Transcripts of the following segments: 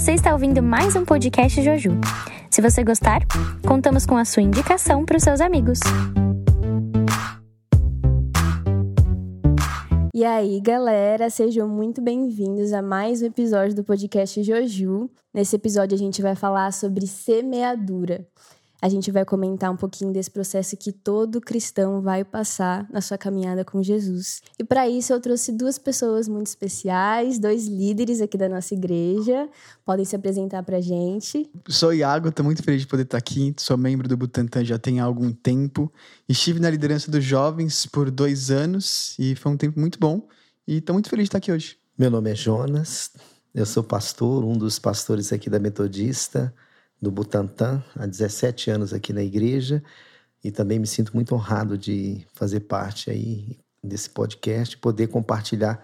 Você está ouvindo mais um podcast Joju. Se você gostar, contamos com a sua indicação para os seus amigos. E aí, galera, sejam muito bem-vindos a mais um episódio do podcast Joju. Nesse episódio a gente vai falar sobre semeadura. A gente vai comentar um pouquinho desse processo que todo cristão vai passar na sua caminhada com Jesus. E para isso eu trouxe duas pessoas muito especiais, dois líderes aqui da nossa igreja. Podem se apresentar para a gente. Sou Iago, estou muito feliz de poder estar aqui. Sou membro do Butantan já tem algum tempo. Estive na liderança dos jovens por dois anos e foi um tempo muito bom. E estou muito feliz de estar aqui hoje. Meu nome é Jonas, eu sou pastor, um dos pastores aqui da Metodista do Butantan, há 17 anos aqui na igreja, e também me sinto muito honrado de fazer parte aí desse podcast, poder compartilhar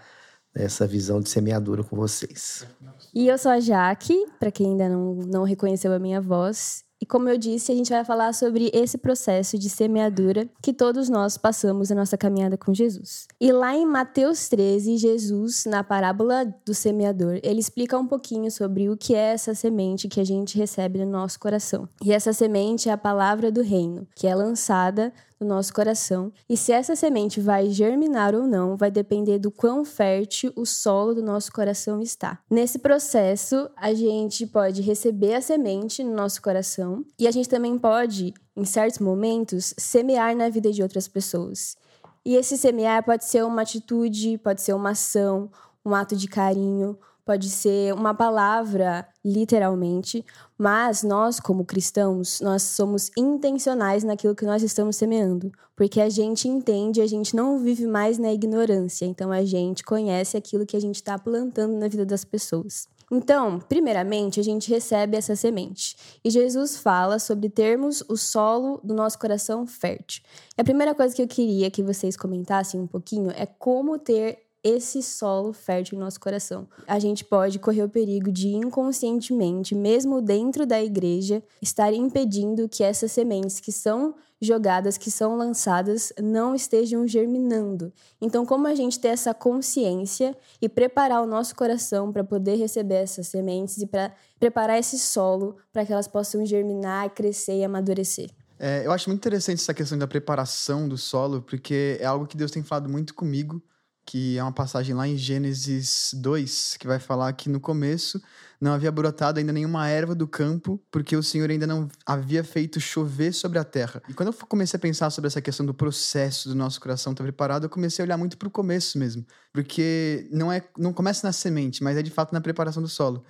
essa visão de semeadura com vocês. E eu sou a Jaque, para quem ainda não, não reconheceu a minha voz, e como eu disse, a gente vai falar sobre esse processo de semeadura que todos nós passamos na nossa caminhada com Jesus. E lá em Mateus 13, Jesus, na parábola do semeador, ele explica um pouquinho sobre o que é essa semente que a gente recebe no nosso coração. E essa semente é a palavra do reino, que é lançada no nosso coração. E se essa semente vai germinar ou não, vai depender do quão fértil o solo do nosso coração está. Nesse processo, a gente pode receber a semente no nosso coração e a gente também pode, em certos momentos, semear na vida de outras pessoas. E esse semear pode ser uma atitude, pode ser uma ação, um ato de carinho, pode ser uma palavra, literalmente, mas nós, como cristãos, nós somos intencionais naquilo que nós estamos semeando, porque a gente entende, a gente não vive mais na ignorância, então a gente conhece aquilo que a gente está plantando na vida das pessoas. Então, primeiramente, a gente recebe essa semente. E Jesus fala sobre termos o solo do nosso coração fértil. E a primeira coisa que eu queria que vocês comentassem um pouquinho é como ter esse solo fértil em nosso coração. A gente pode correr o perigo de inconscientemente, mesmo dentro da igreja, estar impedindo que essas sementes que são jogadas, que são lançadas, não estejam germinando. Então, como a gente ter essa consciência e preparar o nosso coração para poder receber essas sementes e para preparar esse solo para que elas possam germinar, crescer e amadurecer? É, eu acho muito interessante essa questão da preparação do solo, porque é algo que Deus tem falado muito comigo que é uma passagem lá em Gênesis 2, que vai falar que no começo não havia brotado ainda nenhuma erva do campo, porque o Senhor ainda não havia feito chover sobre a terra. E quando eu comecei a pensar sobre essa questão do processo do nosso coração estar preparado, eu comecei a olhar muito para o começo mesmo, porque não é não começa na semente, mas é de fato na preparação do solo.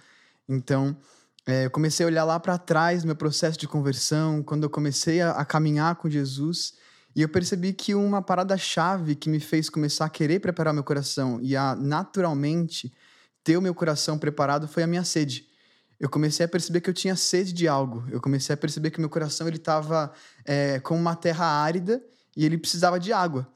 Então, é, eu comecei a olhar lá para trás, meu processo de conversão, quando eu comecei a, a caminhar com Jesus, e eu percebi que uma parada-chave que me fez começar a querer preparar meu coração e a naturalmente ter o meu coração preparado foi a minha sede. Eu comecei a perceber que eu tinha sede de algo. Eu comecei a perceber que meu coração ele estava é, com uma terra árida e ele precisava de água.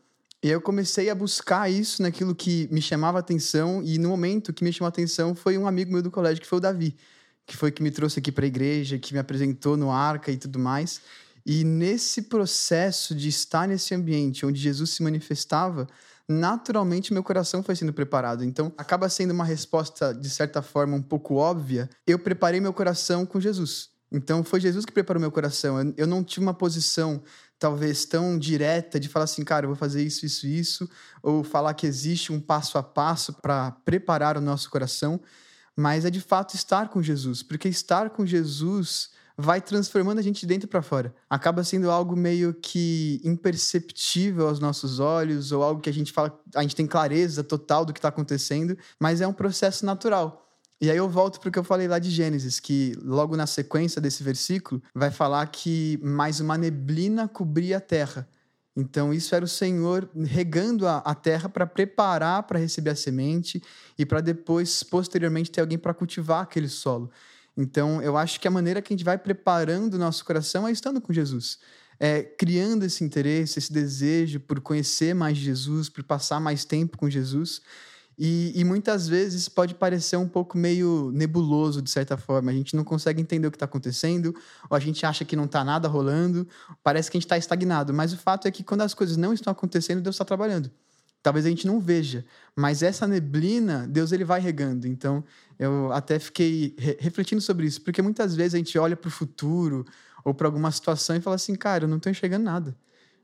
E aí eu comecei a buscar isso naquilo que me chamava atenção e no momento que me chamou atenção foi um amigo meu do colégio que foi o Davi, que foi que me trouxe aqui para a igreja, que me apresentou no Arca e tudo mais. E nesse processo de estar nesse ambiente onde Jesus se manifestava, naturalmente meu coração foi sendo preparado. Então, acaba sendo uma resposta, de certa forma, um pouco óbvia. Eu preparei meu coração com Jesus. Então, foi Jesus que preparou meu coração. Eu não tive uma posição, talvez, tão direta de falar assim, cara, eu vou fazer isso, isso, isso, ou falar que existe um passo a passo para preparar o nosso coração. Mas é de fato estar com Jesus, porque estar com Jesus vai transformando a gente de dentro para fora. Acaba sendo algo meio que imperceptível aos nossos olhos, ou algo que a gente fala, a gente tem clareza total do que está acontecendo, mas é um processo natural. E aí eu volto para o que eu falei lá de Gênesis, que logo na sequência desse versículo vai falar que mais uma neblina cobria a terra. Então, isso era o Senhor regando a, a terra para preparar para receber a semente e para depois, posteriormente, ter alguém para cultivar aquele solo. Então, eu acho que a maneira que a gente vai preparando o nosso coração é estando com Jesus. É, criando esse interesse, esse desejo por conhecer mais Jesus, por passar mais tempo com Jesus. E, e, muitas vezes pode parecer um pouco meio nebuloso, de certa forma. A gente não consegue entender o que está acontecendo, ou a gente acha que não está nada rolando, parece que a gente está estagnado. Mas o fato é que quando as coisas não estão acontecendo, Deus está trabalhando. Talvez a gente não veja, mas essa neblina, Deus ele vai regando. Então, eu até fiquei re refletindo sobre isso, porque muitas vezes a gente olha para o futuro ou para alguma situação e fala assim, cara, eu não estou enxergando nada.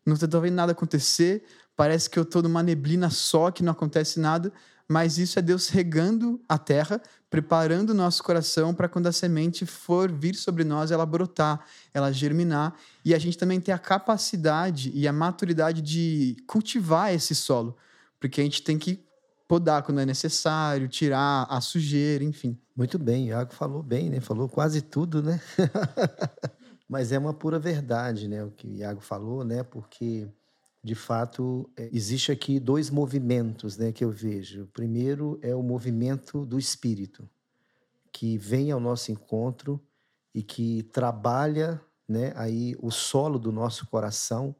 Não estou vendo nada acontecer, parece que eu estou numa neblina só, que não acontece nada, mas isso é Deus regando a terra, preparando o nosso coração para quando a semente for vir sobre nós, ela brotar, ela germinar, e a gente também ter a capacidade e a maturidade de cultivar esse solo, porque a gente tem que podar quando é necessário, tirar a sujeira, enfim. Muito bem, Iago falou bem, né? Falou quase tudo, né? Mas é uma pura verdade, né? O que o Iago falou, né? Porque de fato, é, existe aqui dois movimentos né, que eu vejo. O primeiro é o movimento do espírito, que vem ao nosso encontro e que trabalha né, aí o solo do nosso coração.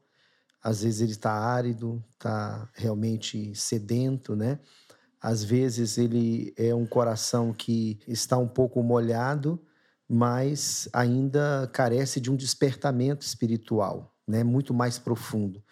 Às vezes ele está árido, está realmente sedento, né? Às vezes ele é um coração que está um pouco molhado, mas ainda carece de um despertamento espiritual, né? Muito mais profundo.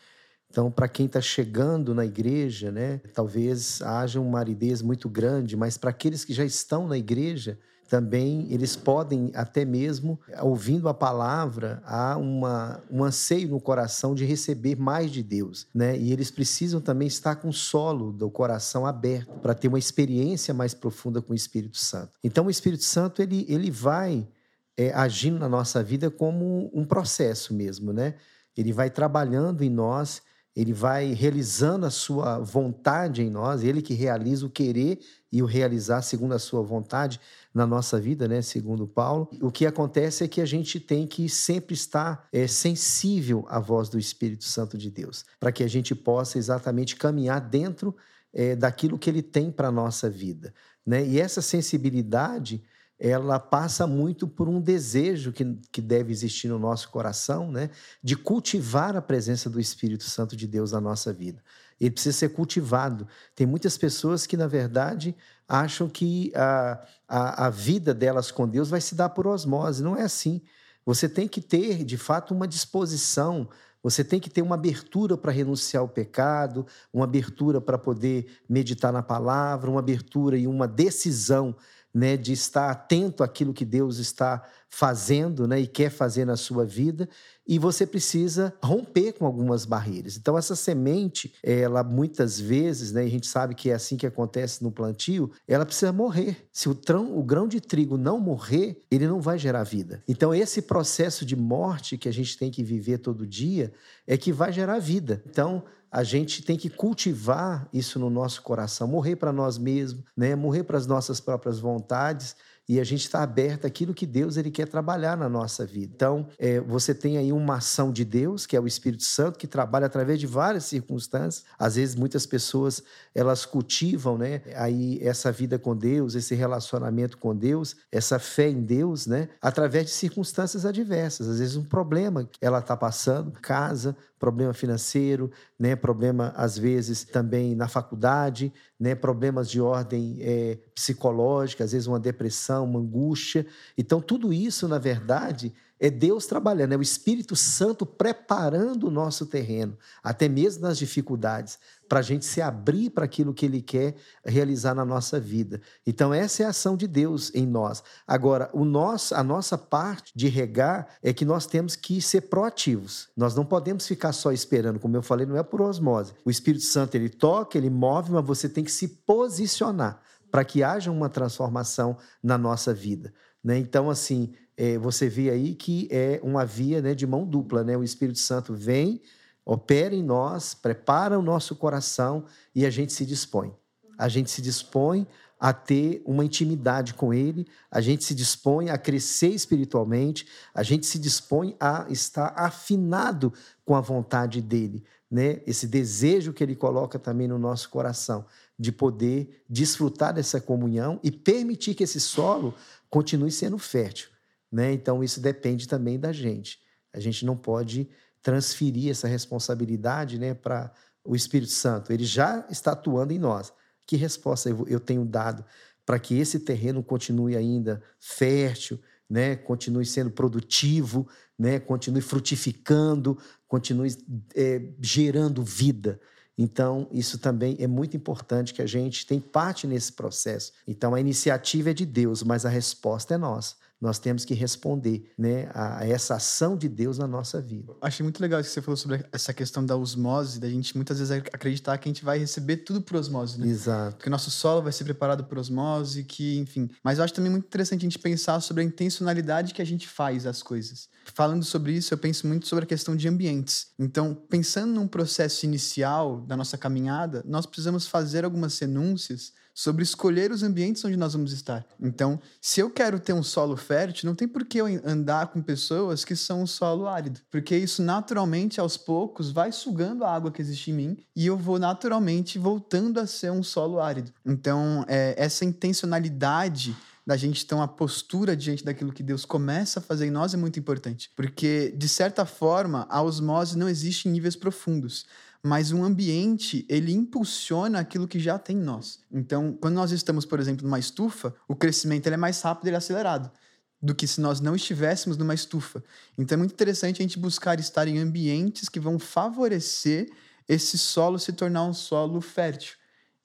Então, para quem está chegando na igreja, né, talvez haja uma aridez muito grande, mas para aqueles que já estão na igreja, também eles podem até mesmo, ouvindo a palavra, há uma, um anseio no coração de receber mais de Deus, né? E eles precisam também estar com o solo do coração aberto para ter uma experiência mais profunda com o Espírito Santo. Então, o Espírito Santo ele, ele vai é, agindo na nossa vida como um processo mesmo, né? Ele vai trabalhando em nós ele vai realizando a sua vontade em nós, ele que realiza o querer e o realizar segundo a sua vontade na nossa vida, né? Segundo Paulo. O que acontece é que a gente tem que sempre estar é, sensível à voz do Espírito Santo de Deus, para que a gente possa exatamente caminhar dentro é, daquilo que ele tem para a nossa vida. Né? E essa sensibilidade ela passa muito por um desejo que, que deve existir no nosso coração, né? De cultivar a presença do Espírito Santo de Deus na nossa vida. Ele precisa ser cultivado. Tem muitas pessoas que, na verdade, acham que a, a, a vida delas com Deus vai se dar por osmose. Não é assim. Você tem que ter, de fato, uma disposição você tem que ter uma abertura para renunciar ao pecado, uma abertura para poder meditar na palavra, uma abertura e uma decisão né, de estar atento àquilo que Deus está fazendo né, e quer fazer na sua vida, e você precisa romper com algumas barreiras. Então, essa semente, ela muitas vezes, né, a gente sabe que é assim que acontece no plantio, ela precisa morrer. Se o, trão, o grão de trigo não morrer, ele não vai gerar vida. Então, esse processo de morte que a gente tem que viver todo dia é que vai gerar vida. Então, a gente tem que cultivar isso no nosso coração, morrer para nós mesmos, né? morrer para as nossas próprias vontades e a gente está aberto àquilo que Deus ele quer trabalhar na nossa vida. Então, é, você tem aí uma ação de Deus, que é o Espírito Santo, que trabalha através de várias circunstâncias. Às vezes, muitas pessoas elas cultivam, né, aí essa vida com Deus, esse relacionamento com Deus, essa fé em Deus, né, através de circunstâncias adversas. Às vezes, um problema que ela está passando, casa, problema financeiro, né, problema às vezes também na faculdade, né, problemas de ordem é, psicológica, às vezes uma depressão, uma angústia. Então tudo isso, na verdade, é Deus trabalhando, é o Espírito Santo preparando o nosso terreno, até mesmo nas dificuldades, para a gente se abrir para aquilo que Ele quer realizar na nossa vida. Então, essa é a ação de Deus em nós. Agora, o nosso, a nossa parte de regar é que nós temos que ser proativos. Nós não podemos ficar só esperando, como eu falei, não é por osmose. O Espírito Santo, ele toca, ele move, mas você tem que se posicionar para que haja uma transformação na nossa vida. Né? Então, assim, é, você vê aí que é uma via né, de mão dupla. Né? O Espírito Santo vem, opera em nós, prepara o nosso coração e a gente se dispõe. A gente se dispõe a ter uma intimidade com Ele, a gente se dispõe a crescer espiritualmente, a gente se dispõe a estar afinado com a vontade dEle, né? Esse desejo que Ele coloca também no nosso coração de poder desfrutar dessa comunhão e permitir que esse solo continue sendo fértil. Né? Então, isso depende também da gente. A gente não pode transferir essa responsabilidade né, para o Espírito Santo. Ele já está atuando em nós. Que resposta eu tenho dado para que esse terreno continue ainda fértil, né, continue sendo produtivo, né, continue frutificando, continue é, gerando vida? Então, isso também é muito importante que a gente tem parte nesse processo. Então, a iniciativa é de Deus, mas a resposta é nossa nós temos que responder né, a, essa ação de Deus na nossa vida. Achei muito legal que você falou sobre essa questão da osmose, da gente muitas vezes acreditar que a gente vai receber tudo por osmose, né? Exato. Que o nosso solo vai ser preparado por osmose, que, enfim. Mas eu acho também muito interessante a gente pensar sobre a intencionalidade que a gente faz as coisas. Falando sobre isso, eu penso muito sobre a questão de ambientes. Então, pensando num processo inicial da nossa caminhada, nós precisamos fazer algumas renúncias sobre escolher os ambientes onde nós vamos estar. Então, se eu quero ter um solo fértil, não tem por que eu andar com pessoas que são um solo árido, porque isso naturalmente, aos poucos, vai sugando a água que existe em mim e eu vou naturalmente voltando a ser um solo árido. Então, é, essa intencionalidade da gente ter uma postura diante daquilo que Deus começa a fazer em nós é muito importante. Porque, de certa forma, a osmose não existe em níveis profundos mas um ambiente ele impulsiona aquilo que já tem em nós. Então, quando nós estamos, por exemplo, numa estufa, o crescimento é mais rápido e acelerado do que se nós não estivéssemos numa estufa. Então, é muito interessante a gente buscar estar em ambientes que vão favorecer esse solo se tornar um solo fértil.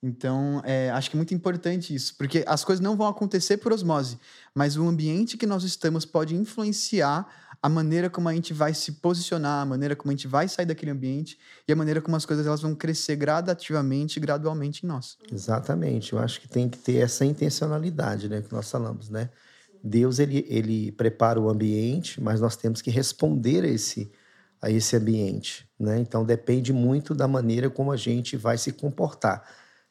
Então, é, acho que é muito importante isso, porque as coisas não vão acontecer por osmose, mas o ambiente que nós estamos pode influenciar a maneira como a gente vai se posicionar, a maneira como a gente vai sair daquele ambiente e a maneira como as coisas elas vão crescer gradativamente gradualmente em nós. Exatamente. Eu acho que tem que ter essa intencionalidade, né, que nós falamos, né? Deus ele, ele prepara o ambiente, mas nós temos que responder a esse a esse ambiente, né? Então depende muito da maneira como a gente vai se comportar,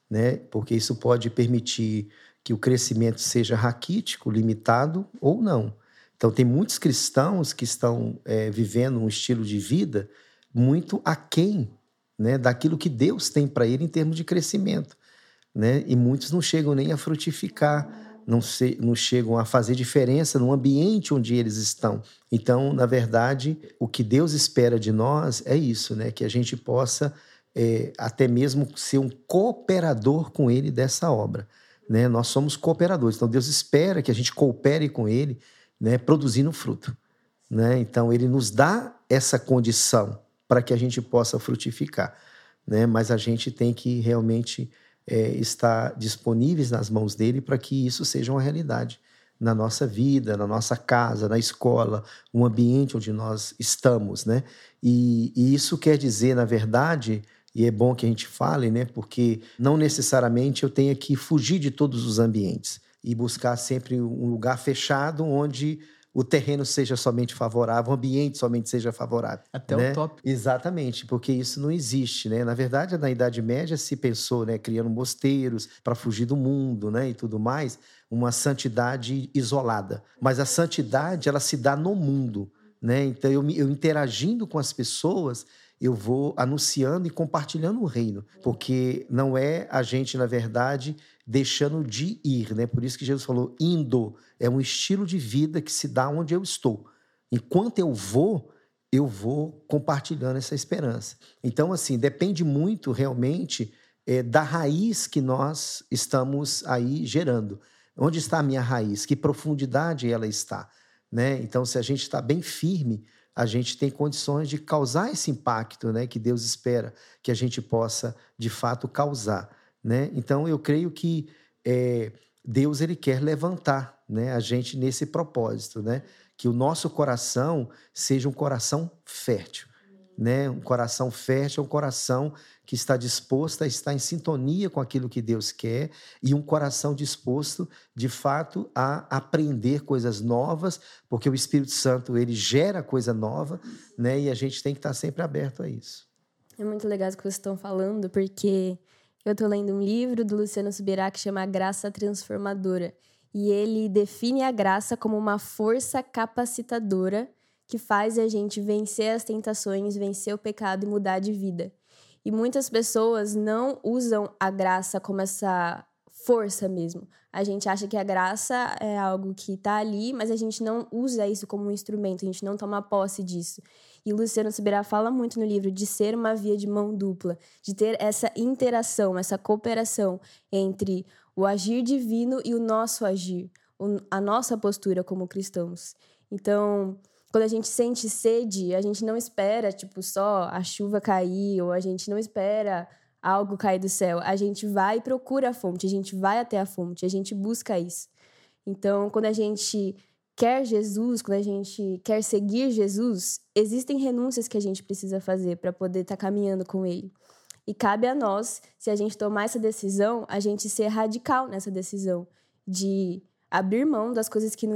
né? Porque isso pode permitir que o crescimento seja raquítico, limitado ou não. Então, tem muitos cristãos que estão é, vivendo um estilo de vida muito aquém né, daquilo que Deus tem para ele em termos de crescimento. Né? E muitos não chegam nem a frutificar, não, se, não chegam a fazer diferença no ambiente onde eles estão. Então, na verdade, o que Deus espera de nós é isso, né? que a gente possa é, até mesmo ser um cooperador com Ele dessa obra. Né? Nós somos cooperadores, então Deus espera que a gente coopere com Ele né, produzindo fruto. Né? Então, ele nos dá essa condição para que a gente possa frutificar. Né? Mas a gente tem que realmente é, estar disponíveis nas mãos dele para que isso seja uma realidade na nossa vida, na nossa casa, na escola, um ambiente onde nós estamos, né? E, e, isso quer dizer, na verdade, e é bom que a gente fale, né? Porque não necessariamente eu tenha que fugir de todos os ambientes e buscar sempre um lugar fechado onde o terreno seja somente favorável, o ambiente somente seja favorável. Até né? o top. Exatamente, porque isso não existe, né? Na verdade, na Idade Média se pensou, né, criando mosteiros para fugir do mundo, né, e tudo mais, uma santidade isolada. Mas a santidade, ela se dá no mundo, né? Então eu, eu interagindo com as pessoas, eu vou anunciando e compartilhando o reino, porque não é a gente, na verdade, deixando de ir, né? Por isso que Jesus falou indo, é um estilo de vida que se dá onde eu estou. Enquanto eu vou, eu vou compartilhando essa esperança. Então, assim, depende muito realmente é, da raiz que nós estamos aí gerando. Onde está a minha raiz? Que profundidade ela está? Né? Então, se a gente está bem firme, a gente tem condições de causar esse impacto né, que Deus espera que a gente possa, de fato, causar. Né? Então, eu creio que é, Deus ele quer levantar né, a gente nesse propósito, né? que o nosso coração seja um coração fértil. Né? Um coração fértil é um coração que está disposto a estar em sintonia com aquilo que Deus quer e um coração disposto, de fato, a aprender coisas novas, porque o Espírito Santo ele gera coisa nova, né? E a gente tem que estar sempre aberto a isso. É muito legal o que vocês estão falando, porque eu estou lendo um livro do Luciano Subirá que chama Graça Transformadora. E ele define a graça como uma força capacitadora que faz a gente vencer as tentações, vencer o pecado e mudar de vida. E muitas pessoas não usam a graça como essa força mesmo. A gente acha que a graça é algo que está ali, mas a gente não usa isso como um instrumento, a gente não toma posse disso. E Luciano Subirá fala muito no livro de ser uma via de mão dupla, de ter essa interação, essa cooperação entre o agir divino e o nosso agir, a nossa postura como cristãos. Então, quando a gente sente sede, a gente não espera, tipo, só a chuva cair, ou a gente não espera algo cair do céu. A gente vai e procura a fonte, a gente vai até a fonte, a gente busca isso. Então, quando a gente quer Jesus, quando a gente quer seguir Jesus, existem renúncias que a gente precisa fazer para poder estar tá caminhando com Ele. E cabe a nós, se a gente tomar essa decisão, a gente ser radical nessa decisão de abrir mão das coisas que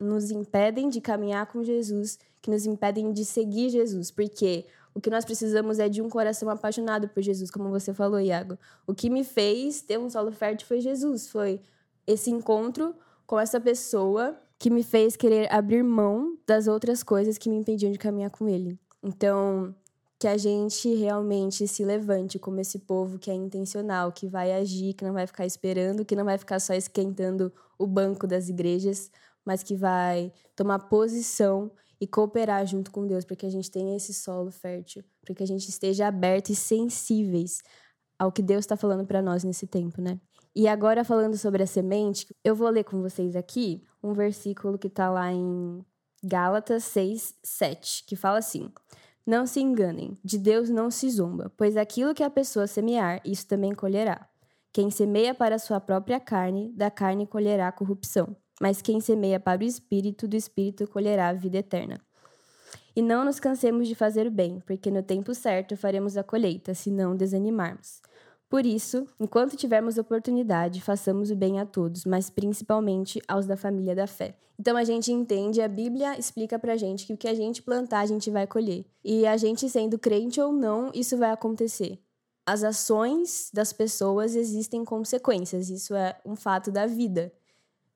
nos impedem de caminhar com Jesus, que nos impedem de seguir Jesus, porque o que nós precisamos é de um coração apaixonado por Jesus, como você falou, Iago. O que me fez ter um solo fértil foi Jesus, foi esse encontro com essa pessoa que me fez querer abrir mão das outras coisas que me impediam de caminhar com ele. Então, que a gente realmente se levante como esse povo que é intencional, que vai agir, que não vai ficar esperando, que não vai ficar só esquentando o banco das igrejas, mas que vai tomar posição e cooperar junto com Deus para que a gente tenha esse solo fértil, para que a gente esteja aberto e sensíveis ao que Deus está falando para nós nesse tempo, né? E agora falando sobre a semente, eu vou ler com vocês aqui um versículo que está lá em Gálatas 6, 7, que fala assim: Não se enganem, de Deus não se zomba, pois aquilo que a pessoa semear, isso também colherá. Quem semeia para a sua própria carne, da carne colherá corrupção mas quem semeia para o espírito, do espírito colherá a vida eterna. E não nos cansemos de fazer o bem, porque no tempo certo faremos a colheita, se não desanimarmos. Por isso, enquanto tivermos oportunidade, façamos o bem a todos, mas principalmente aos da família da fé. Então a gente entende, a Bíblia explica pra gente que o que a gente plantar, a gente vai colher. E a gente sendo crente ou não, isso vai acontecer. As ações das pessoas existem consequências, isso é um fato da vida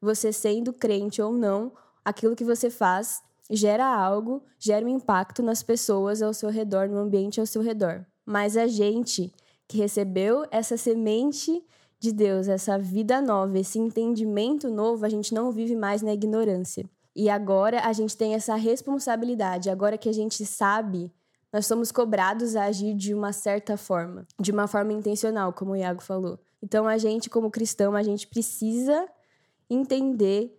você sendo crente ou não, aquilo que você faz gera algo, gera um impacto nas pessoas ao seu redor, no ambiente ao seu redor. Mas a gente que recebeu essa semente de Deus, essa vida nova, esse entendimento novo, a gente não vive mais na ignorância. E agora a gente tem essa responsabilidade, agora que a gente sabe, nós somos cobrados a agir de uma certa forma, de uma forma intencional, como o Iago falou. Então a gente, como cristão, a gente precisa entender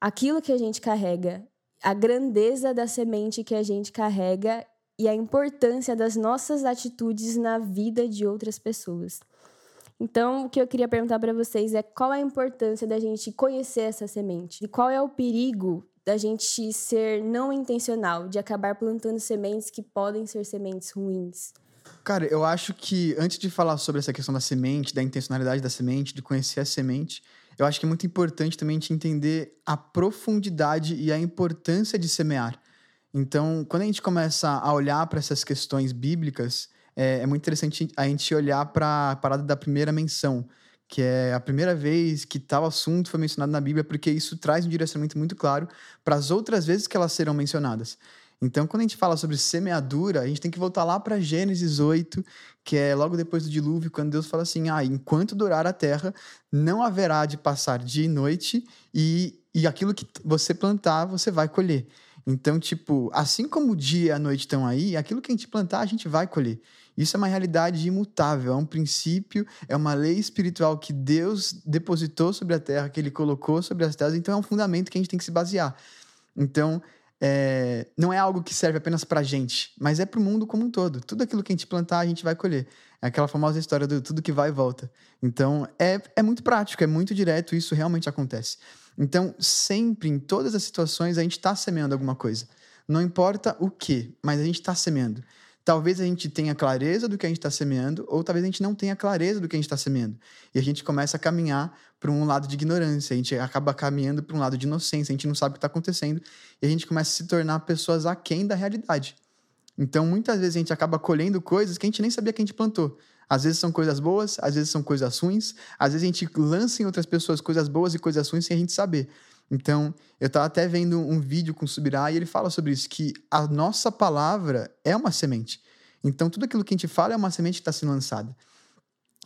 aquilo que a gente carrega, a grandeza da semente que a gente carrega e a importância das nossas atitudes na vida de outras pessoas. Então, o que eu queria perguntar para vocês é qual a importância da gente conhecer essa semente? E qual é o perigo da gente ser não intencional, de acabar plantando sementes que podem ser sementes ruins? Cara, eu acho que antes de falar sobre essa questão da semente, da intencionalidade da semente, de conhecer a semente, eu acho que é muito importante também a gente entender a profundidade e a importância de semear. Então, quando a gente começa a olhar para essas questões bíblicas, é, é, muito interessante a gente olhar para a parada da primeira menção, que é a primeira vez que tal assunto foi mencionado na Bíblia, porque isso traz um direcionamento muito claro para as outras vezes que elas serão mencionadas. Então, quando a gente fala sobre semeadura, a gente tem que voltar lá para Gênesis 8, que é logo depois do dilúvio, quando Deus fala assim: ah, enquanto durar a terra, não haverá de passar dia e noite, e, e aquilo que você plantar, você vai colher. Então, tipo, assim como o dia e a noite estão aí, aquilo que a gente plantar, a gente vai colher. Isso é uma realidade imutável, é um princípio, é uma lei espiritual que Deus depositou sobre a terra, que ele colocou sobre as terras, então é um fundamento que a gente tem que se basear. Então, é, não é algo que serve apenas para a gente, mas é para o mundo como um todo. Tudo aquilo que a gente plantar, a gente vai colher. É aquela famosa história do tudo que vai e volta. Então, é, é muito prático, é muito direto, isso realmente acontece. Então, sempre, em todas as situações, a gente está semeando alguma coisa. Não importa o que, mas a gente está semeando. Talvez a gente tenha clareza do que a gente está semeando, ou talvez a gente não tenha clareza do que a gente está semeando. E a gente começa a caminhar para um lado de ignorância, a gente acaba caminhando para um lado de inocência, a gente não sabe o que está acontecendo, e a gente começa a se tornar pessoas aquém da realidade. Então, muitas vezes a gente acaba colhendo coisas que a gente nem sabia que a gente plantou. Às vezes são coisas boas, às vezes são coisas ruins, às vezes a gente lança em outras pessoas coisas boas e coisas ruins sem a gente saber. Então, eu estava até vendo um vídeo com o Subirá e ele fala sobre isso, que a nossa palavra é uma semente. Então, tudo aquilo que a gente fala é uma semente que está sendo lançada.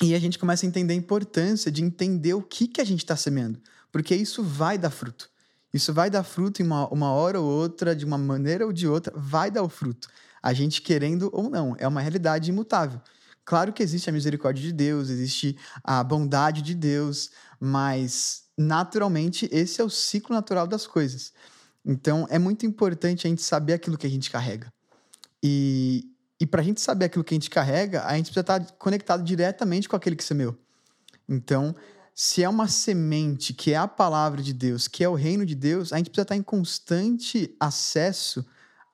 E a gente começa a entender a importância de entender o que, que a gente está semeando, porque isso vai dar fruto. Isso vai dar fruto em uma, uma hora ou outra, de uma maneira ou de outra, vai dar o fruto. A gente querendo ou não, é uma realidade imutável. Claro que existe a misericórdia de Deus, existe a bondade de Deus, mas naturalmente, esse é o ciclo natural das coisas. Então, é muito importante a gente saber aquilo que a gente carrega. E E para a gente saber aquilo que a gente carrega, a gente precisa estar conectado diretamente com aquele que semeou. Então, se é uma semente que é a palavra de Deus, que é o reino de Deus, a gente precisa estar em constante acesso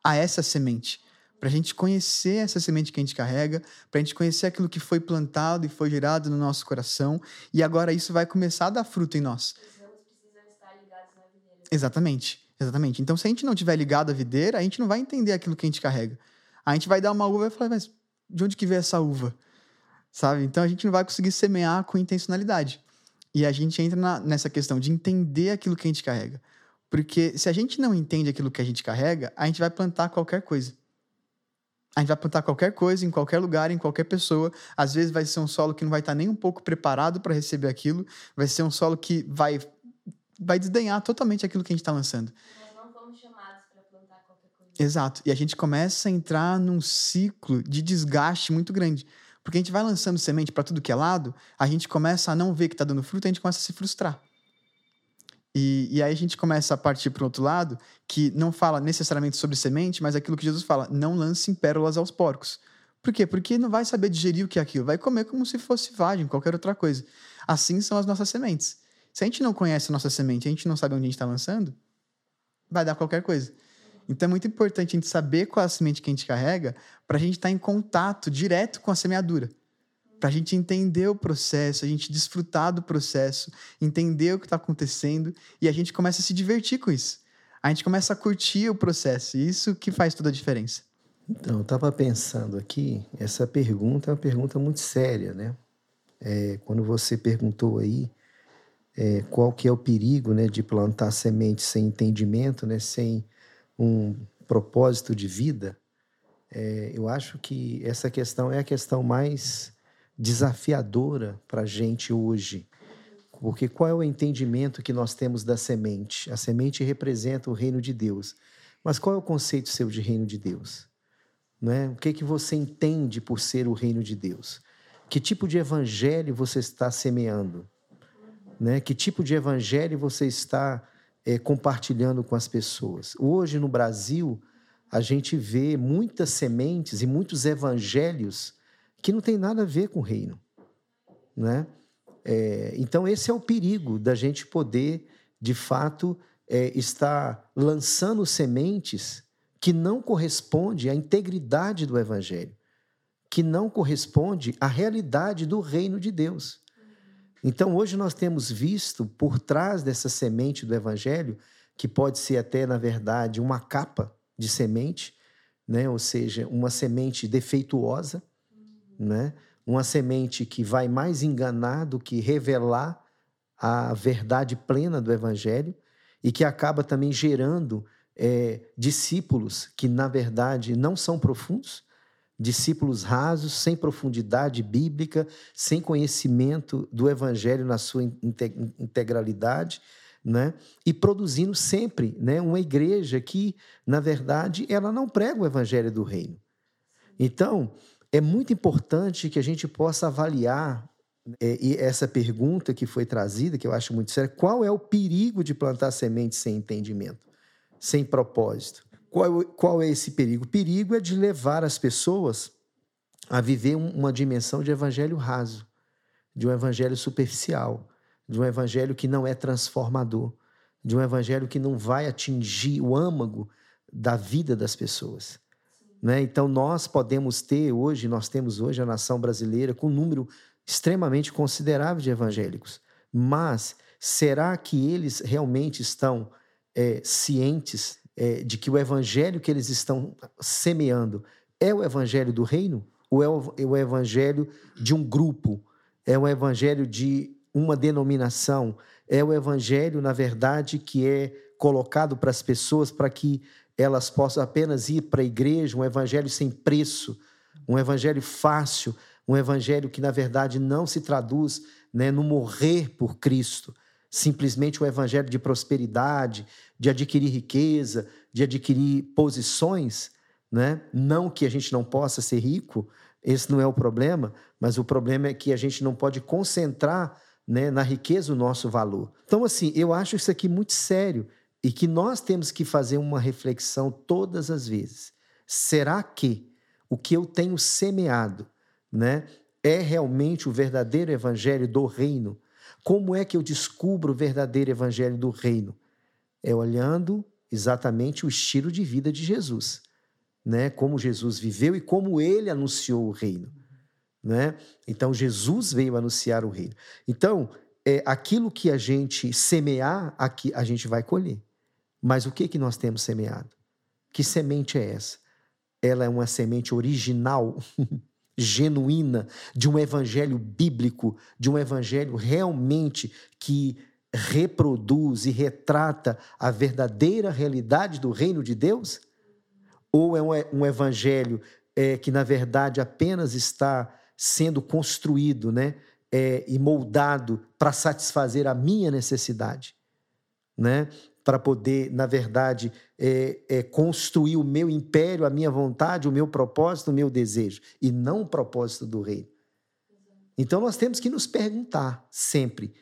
a essa semente. Para a gente conhecer essa semente que a gente carrega, para a gente conhecer aquilo que foi plantado e foi gerado no nosso coração, e agora isso vai começar a dar fruto em nós. Exatamente, exatamente. Então, se a gente não tiver ligado à videira, a gente não vai entender aquilo que a gente carrega. A gente vai dar uma uva e vai falar, mas de onde que veio essa uva? Sabe? Então a gente não vai conseguir semear com intencionalidade. E a gente entra na, nessa questão de entender aquilo que a gente carrega. Porque se a gente não entende aquilo que a gente carrega, a gente vai plantar qualquer coisa. A gente vai plantar qualquer coisa, em qualquer lugar, em qualquer pessoa. Às vezes vai ser um solo que não vai estar nem um pouco preparado para receber aquilo. Vai ser um solo que vai, vai desdenhar totalmente aquilo que a gente está lançando. Exato. E a gente começa a entrar num ciclo de desgaste muito grande. Porque a gente vai lançando semente para tudo que é lado, a gente começa a não ver que está dando fruto, a gente começa a se frustrar. E, e aí a gente começa a partir para o outro lado, que não fala necessariamente sobre semente, mas aquilo que Jesus fala: não lancem pérolas aos porcos. Por quê? Porque não vai saber digerir o que é aquilo, vai comer como se fosse vagem, qualquer outra coisa. Assim são as nossas sementes. Se a gente não conhece a nossa semente, a gente não sabe onde a gente está lançando, vai dar qualquer coisa. Então é muito importante a gente saber qual é a semente que a gente carrega para a gente estar tá em contato direto com a semeadura. Para a gente entender o processo, a gente desfrutar do processo, entender o que está acontecendo e a gente começa a se divertir com isso. A gente começa a curtir o processo. E isso que faz toda a diferença. Então, eu estava pensando aqui, essa pergunta é uma pergunta muito séria, né? É, quando você perguntou aí é, qual que é o perigo né, de plantar semente sem entendimento, né, sem um propósito de vida, é, eu acho que essa questão é a questão mais desafiadora para a gente hoje. Porque qual é o entendimento que nós temos da semente? A semente representa o reino de Deus. Mas qual é o conceito seu de reino de Deus? Não é? O que, que você entende por ser o reino de Deus? Que tipo de evangelho você está semeando? Né? Que tipo de evangelho você está é, compartilhando com as pessoas. Hoje no Brasil, a gente vê muitas sementes e muitos evangelhos que não tem nada a ver com o reino. Né? É, então, esse é o perigo da gente poder, de fato, é, estar lançando sementes que não corresponde à integridade do evangelho, que não corresponde à realidade do reino de Deus. Então, hoje nós temos visto por trás dessa semente do evangelho, que pode ser até, na verdade, uma capa de semente, né? ou seja, uma semente defeituosa, né? uma semente que vai mais enganar do que revelar a verdade plena do evangelho e que acaba também gerando é, discípulos que, na verdade, não são profundos, discípulos rasos, sem profundidade bíblica, sem conhecimento do evangelho na sua integralidade, né? E produzindo sempre, né, uma igreja que, na verdade, ela não prega o evangelho do reino. Então, é muito importante que a gente possa avaliar é, e essa pergunta que foi trazida, que eu acho muito séria, qual é o perigo de plantar sementes sem entendimento, sem propósito? Qual, qual é esse perigo? O perigo é de levar as pessoas a viver uma dimensão de evangelho raso, de um evangelho superficial, de um evangelho que não é transformador, de um evangelho que não vai atingir o âmago da vida das pessoas. Né? Então, nós podemos ter hoje, nós temos hoje a nação brasileira com um número extremamente considerável de evangélicos, mas será que eles realmente estão é, cientes é, de que o evangelho que eles estão semeando é o evangelho do reino? Ou é o, é o evangelho de um grupo, é o evangelho de uma denominação, é o evangelho, na verdade, que é colocado para as pessoas para que elas possam apenas ir para a igreja, um evangelho sem preço, um evangelho fácil, um evangelho que, na verdade, não se traduz né, no morrer por Cristo, simplesmente um evangelho de prosperidade, de adquirir riqueza, de adquirir posições, né? Não que a gente não possa ser rico, esse não é o problema, mas o problema é que a gente não pode concentrar né, na riqueza o nosso valor. Então, assim, eu acho isso aqui muito sério e que nós temos que fazer uma reflexão todas as vezes. Será que o que eu tenho semeado, né? É realmente o verdadeiro evangelho do reino? Como é que eu descubro o verdadeiro evangelho do reino? É olhando exatamente o estilo de vida de Jesus, né? Como Jesus viveu e como ele anunciou o reino, né? Então Jesus veio anunciar o reino. Então, é aquilo que a gente semear, aqui a gente vai colher. Mas o que que nós temos semeado? Que semente é essa? Ela é uma semente original, genuína, de um evangelho bíblico, de um evangelho realmente que reproduz e retrata a verdadeira realidade do reino de Deus? Ou é um, evangelho é, que, na verdade, apenas está sendo construído né, é, e moldado para satisfazer a minha necessidade? Né? Para poder, na verdade, é, é, construir o meu império, a minha vontade, o meu propósito, o meu desejo, e não o propósito do reino. Então, nós temos que nos perguntar sempre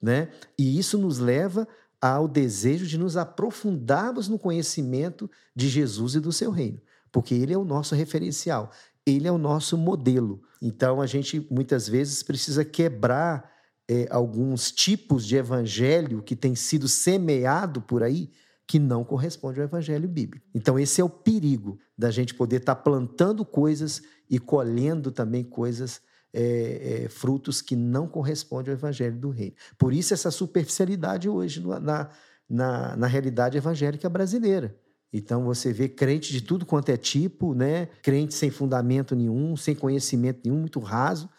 né? E isso nos leva ao desejo de nos aprofundarmos no conhecimento de Jesus e do seu reino, porque ele é o nosso referencial, ele é o nosso modelo. Então a gente muitas vezes precisa quebrar é, alguns tipos de evangelho que tem sido semeado por aí que não corresponde ao evangelho bíblico. Então esse é o perigo da gente poder estar tá plantando coisas e colhendo também coisas é, é, frutos que não correspondem ao evangelho do reino. Por isso, essa superficialidade hoje na, na, na realidade evangélica brasileira. Então você vê crente de tudo quanto é tipo, né? Crente sem fundamento nenhum, sem conhecimento nenhum, muito raso,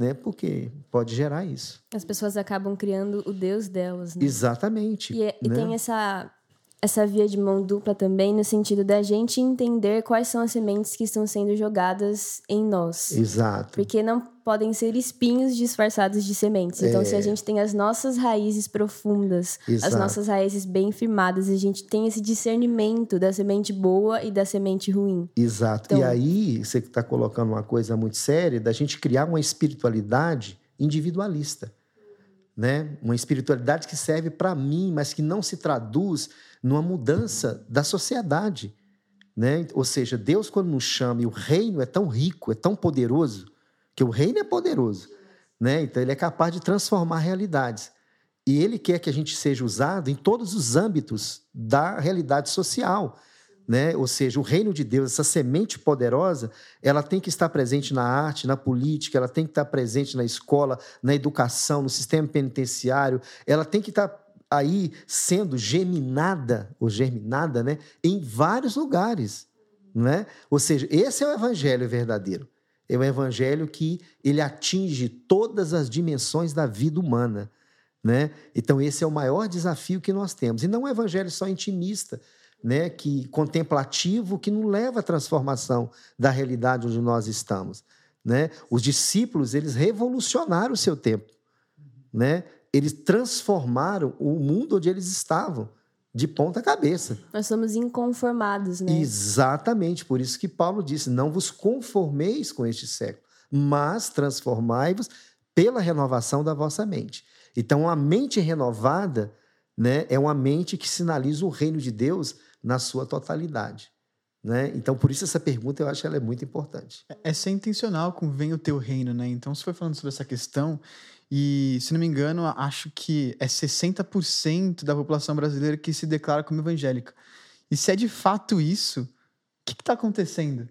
né? Porque pode gerar isso. As pessoas acabam criando o Deus delas, né? Exatamente. E, é, e né? tem essa essa via de mão dupla também, no sentido da gente entender quais são as sementes que estão sendo jogadas em nós. Exato. Porque não podem ser espinhos disfarçados de sementes. Então, é. se a gente tem as nossas raízes profundas, Exato. as nossas raízes bem firmadas, a gente tem esse discernimento da semente boa e da semente ruim. Exato. Então, e aí, você está colocando uma coisa muito séria, da gente criar uma espiritualidade individualista. Né? Uma espiritualidade que serve para mim, mas que não se traduz numa mudança da sociedade. Né? Ou seja, Deus, quando nos chama, e o reino é tão rico, é tão poderoso, que o reino é poderoso. Né? Então, ele é capaz de transformar realidades. E ele quer que a gente seja usado em todos os âmbitos da realidade social. Né? Ou seja, o reino de Deus, essa semente poderosa, ela tem que estar presente na arte, na política, ela tem que estar presente na escola, na educação, no sistema penitenciário, ela tem que estar aí sendo geminada ou germinada, né, em vários lugares, né? Ou seja, esse é o evangelho verdadeiro. É o evangelho que ele atinge todas as dimensões da vida humana, né? Então esse é o maior desafio que nós temos. E não é um evangelho só intimista, né, que contemplativo que não leva à transformação da realidade onde nós estamos, né? Os discípulos, eles revolucionaram o seu tempo, né? eles transformaram o mundo onde eles estavam de ponta cabeça. Nós somos inconformados, né? Exatamente, por isso que Paulo disse: não vos conformeis com este século, mas transformai-vos pela renovação da vossa mente. Então, a mente renovada né, é uma mente que sinaliza o reino de Deus na sua totalidade. Né? Então, por isso essa pergunta eu acho que ela é muito importante. É, é ser intencional com vem o teu reino, né? Então, se for falando sobre essa questão, e, se não me engano, acho que é 60% da população brasileira que se declara como evangélica. E se é de fato isso, o que está acontecendo?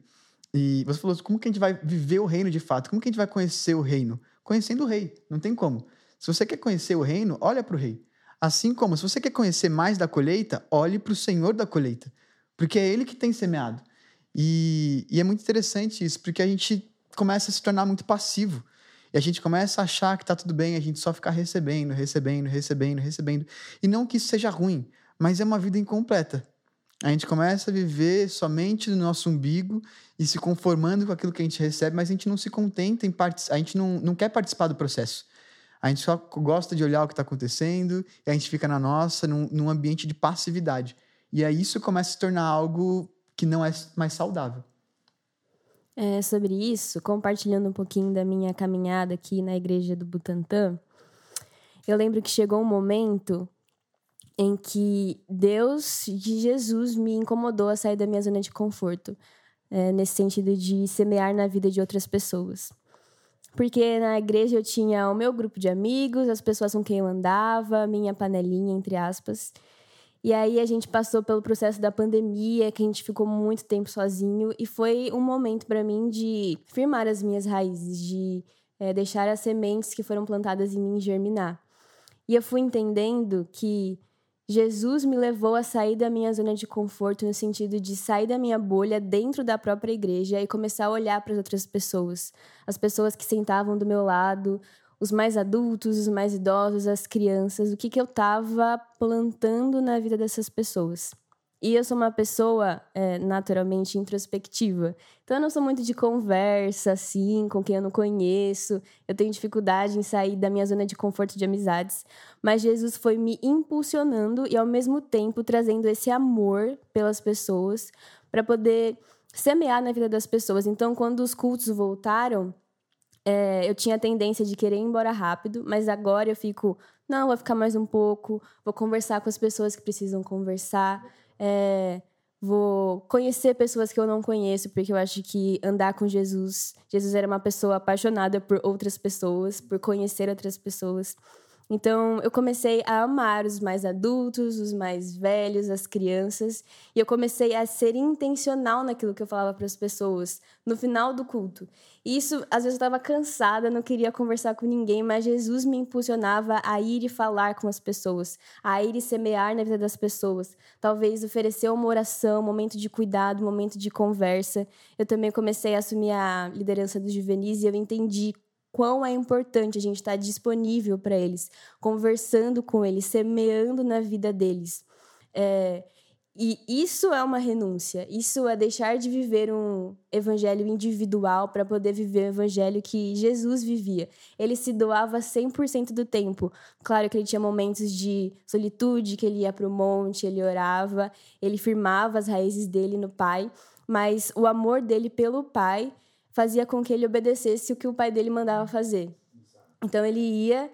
E você falou, como que a gente vai viver o reino de fato? Como que a gente vai conhecer o reino? Conhecendo o rei, não tem como. Se você quer conhecer o reino, olha para o rei. Assim como, se você quer conhecer mais da colheita, olhe para o Senhor da colheita, porque é Ele que tem semeado. E, e é muito interessante isso, porque a gente começa a se tornar muito passivo. E a gente começa a achar que tá tudo bem, a gente só ficar recebendo, recebendo, recebendo, recebendo. E não que isso seja ruim, mas é uma vida incompleta. A gente começa a viver somente no nosso umbigo e se conformando com aquilo que a gente recebe, mas a gente não se contenta em participar, a gente não, não quer participar do processo. A gente só gosta de olhar o que está acontecendo e a gente fica na nossa, num, num ambiente de passividade. E aí isso começa a se tornar algo que não é mais saudável é, sobre isso, compartilhando um pouquinho da minha caminhada aqui na igreja do Butantã, eu lembro que chegou um momento em que Deus de Jesus me incomodou a sair da minha zona de conforto. é, nesse sentido de semear na vida de outras pessoas. Porque na igreja eu tinha o meu grupo de amigos, as pessoas com quem eu andava, minha panelinha, entre aspas. E aí a gente passou pelo processo da pandemia, que a gente ficou muito tempo sozinho, e foi um momento para mim de firmar as minhas raízes, de é, deixar as sementes que foram plantadas em mim germinar. E eu fui entendendo que Jesus me levou a sair da minha zona de conforto no sentido de sair da minha bolha dentro da própria igreja e começar a olhar para as outras pessoas, as pessoas que sentavam do meu lado, os mais adultos, os mais idosos, as crianças, o que, que eu estava plantando na vida dessas pessoas. E eu sou uma pessoa é, naturalmente introspectiva. Então eu não sou muito de conversa, assim, com quem eu não conheço. Eu tenho dificuldade em sair da minha zona de conforto de amizades. Mas Jesus foi me impulsionando e, ao mesmo tempo, trazendo esse amor pelas pessoas para poder semear na vida das pessoas. Então, quando os cultos voltaram, é, eu tinha a tendência de querer ir embora rápido, mas agora eu fico, não, vou ficar mais um pouco, vou conversar com as pessoas que precisam conversar. É, vou conhecer pessoas que eu não conheço, porque eu acho que andar com Jesus, Jesus era uma pessoa apaixonada por outras pessoas, por conhecer outras pessoas. Então, eu comecei a amar os mais adultos, os mais velhos, as crianças, e eu comecei a ser intencional naquilo que eu falava para as pessoas no final do culto. E isso, às vezes, eu estava cansada, não queria conversar com ninguém, mas Jesus me impulsionava a ir e falar com as pessoas, a ir e semear na vida das pessoas. Talvez oferecer uma oração, um momento de cuidado, um momento de conversa. Eu também comecei a assumir a liderança dos juvenis e eu entendi quão é importante a gente estar disponível para eles, conversando com eles, semeando na vida deles. É, e isso é uma renúncia, isso é deixar de viver um evangelho individual para poder viver o evangelho que Jesus vivia. Ele se doava 100% do tempo. Claro que ele tinha momentos de solitude, que ele ia para o monte, ele orava, ele firmava as raízes dele no Pai, mas o amor dele pelo Pai fazia com que ele obedecesse o que o pai dele mandava fazer. Então ele ia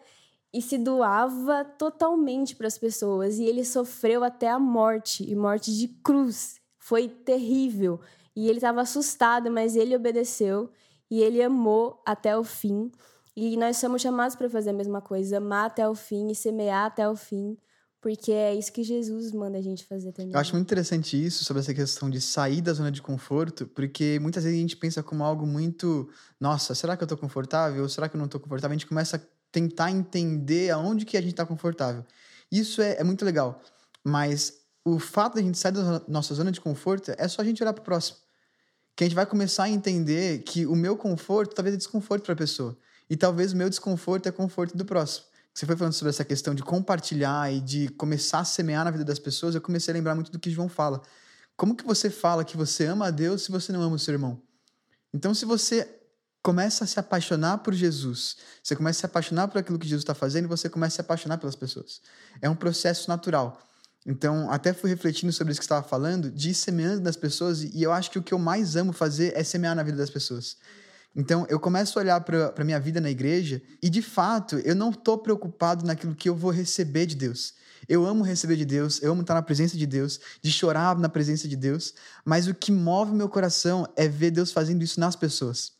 e se doava totalmente para as pessoas e ele sofreu até a morte e morte de cruz. Foi terrível e ele estava assustado, mas ele obedeceu e ele amou até o fim. E nós somos chamados para fazer a mesma coisa, amar até o fim e semear até o fim porque é isso que Jesus manda a gente fazer também. Eu acho muito interessante isso, sobre essa questão de sair da zona de conforto, porque muitas vezes a gente pensa como algo muito, nossa, será que eu tô confortável? Ou será que eu não tô confortável? A gente começa a tentar entender aonde que a gente tá confortável. Isso é, é muito legal, mas o fato de a gente sair da nossa zona de conforto é só a gente olhar pro próximo. Que a gente vai começar a entender que o meu conforto talvez é desconforto para a pessoa. E talvez o meu desconforto é conforto do próximo. Você foi falando sobre essa questão de compartilhar e de começar a semear na vida das pessoas, eu comecei a lembrar muito do que João fala. Como que você fala que você ama a Deus se você não ama o seu irmão? Então, se você começa a se apaixonar por Jesus, você começa a se apaixonar por aquilo que Jesus está fazendo, você começa a se apaixonar pelas pessoas. É um processo natural. Então, até fui refletindo sobre isso que estava falando, de ir semeando nas pessoas, e eu acho que o que eu mais amo fazer é semear na vida das pessoas. Então, eu começo a olhar para a minha vida na igreja e, de fato, eu não estou preocupado naquilo que eu vou receber de Deus. Eu amo receber de Deus, eu amo estar na presença de Deus, de chorar na presença de Deus, mas o que move meu coração é ver Deus fazendo isso nas pessoas.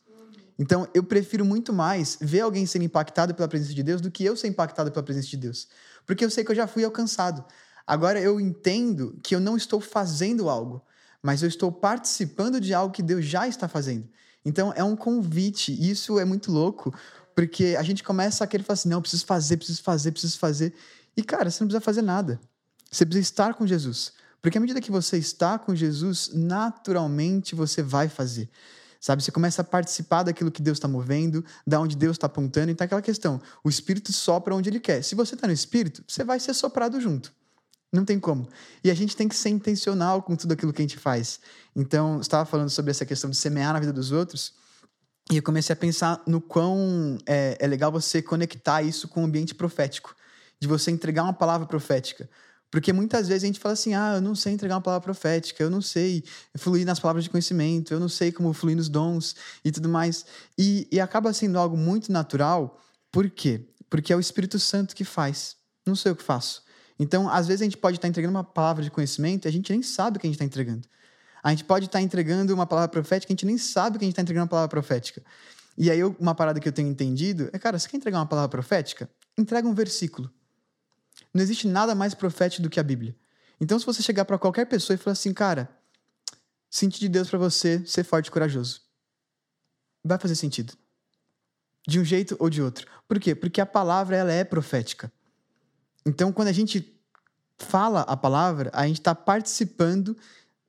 Então, eu prefiro muito mais ver alguém sendo impactado pela presença de Deus do que eu ser impactado pela presença de Deus. Porque eu sei que eu já fui alcançado. Agora eu entendo que eu não estou fazendo algo, mas eu estou participando de algo que Deus já está fazendo. Então é um convite, e isso é muito louco, porque a gente começa a querer falar assim: não, preciso fazer, preciso fazer, preciso fazer. E cara, você não precisa fazer nada. Você precisa estar com Jesus. Porque à medida que você está com Jesus, naturalmente você vai fazer. Sabe, você começa a participar daquilo que Deus está movendo, da onde Deus está apontando. Então, aquela questão: o Espírito sopra onde ele quer. Se você está no Espírito, você vai ser soprado junto. Não tem como. E a gente tem que ser intencional com tudo aquilo que a gente faz. Então, estava falando sobre essa questão de semear na vida dos outros. E eu comecei a pensar no quão é, é legal você conectar isso com o ambiente profético. De você entregar uma palavra profética. Porque muitas vezes a gente fala assim: ah, eu não sei entregar uma palavra profética, eu não sei fluir nas palavras de conhecimento, eu não sei como fluir nos dons e tudo mais. E, e acaba sendo algo muito natural. Por quê? Porque é o Espírito Santo que faz. Não sei o que faço. Então, às vezes a gente pode estar entregando uma palavra de conhecimento e a gente nem sabe o que a gente está entregando. A gente pode estar entregando uma palavra profética, a gente nem sabe que a gente está entregando uma palavra profética. E aí, uma parada que eu tenho entendido é, cara, você quer entregar uma palavra profética? Entrega um versículo. Não existe nada mais profético do que a Bíblia. Então, se você chegar para qualquer pessoa e falar assim, cara, senti de Deus para você ser forte e corajoso, vai fazer sentido. De um jeito ou de outro. Por quê? Porque a palavra ela é profética. Então, quando a gente fala a palavra, a gente está participando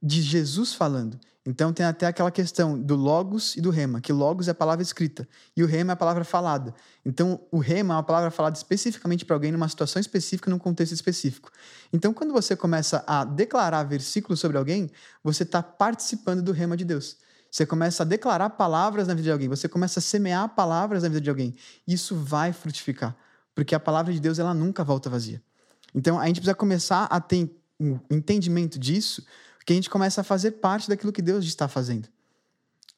de Jesus falando. Então tem até aquela questão do logos e do rema, que logos é a palavra escrita e o rema é a palavra falada. Então o rema é uma palavra falada especificamente para alguém numa situação específica, num contexto específico. Então quando você começa a declarar versículos sobre alguém, você está participando do rema de Deus. Você começa a declarar palavras na vida de alguém, você começa a semear palavras na vida de alguém. Isso vai frutificar, porque a palavra de Deus ela nunca volta vazia. Então a gente precisa começar a ter um entendimento disso que a gente começa a fazer parte daquilo que Deus está fazendo.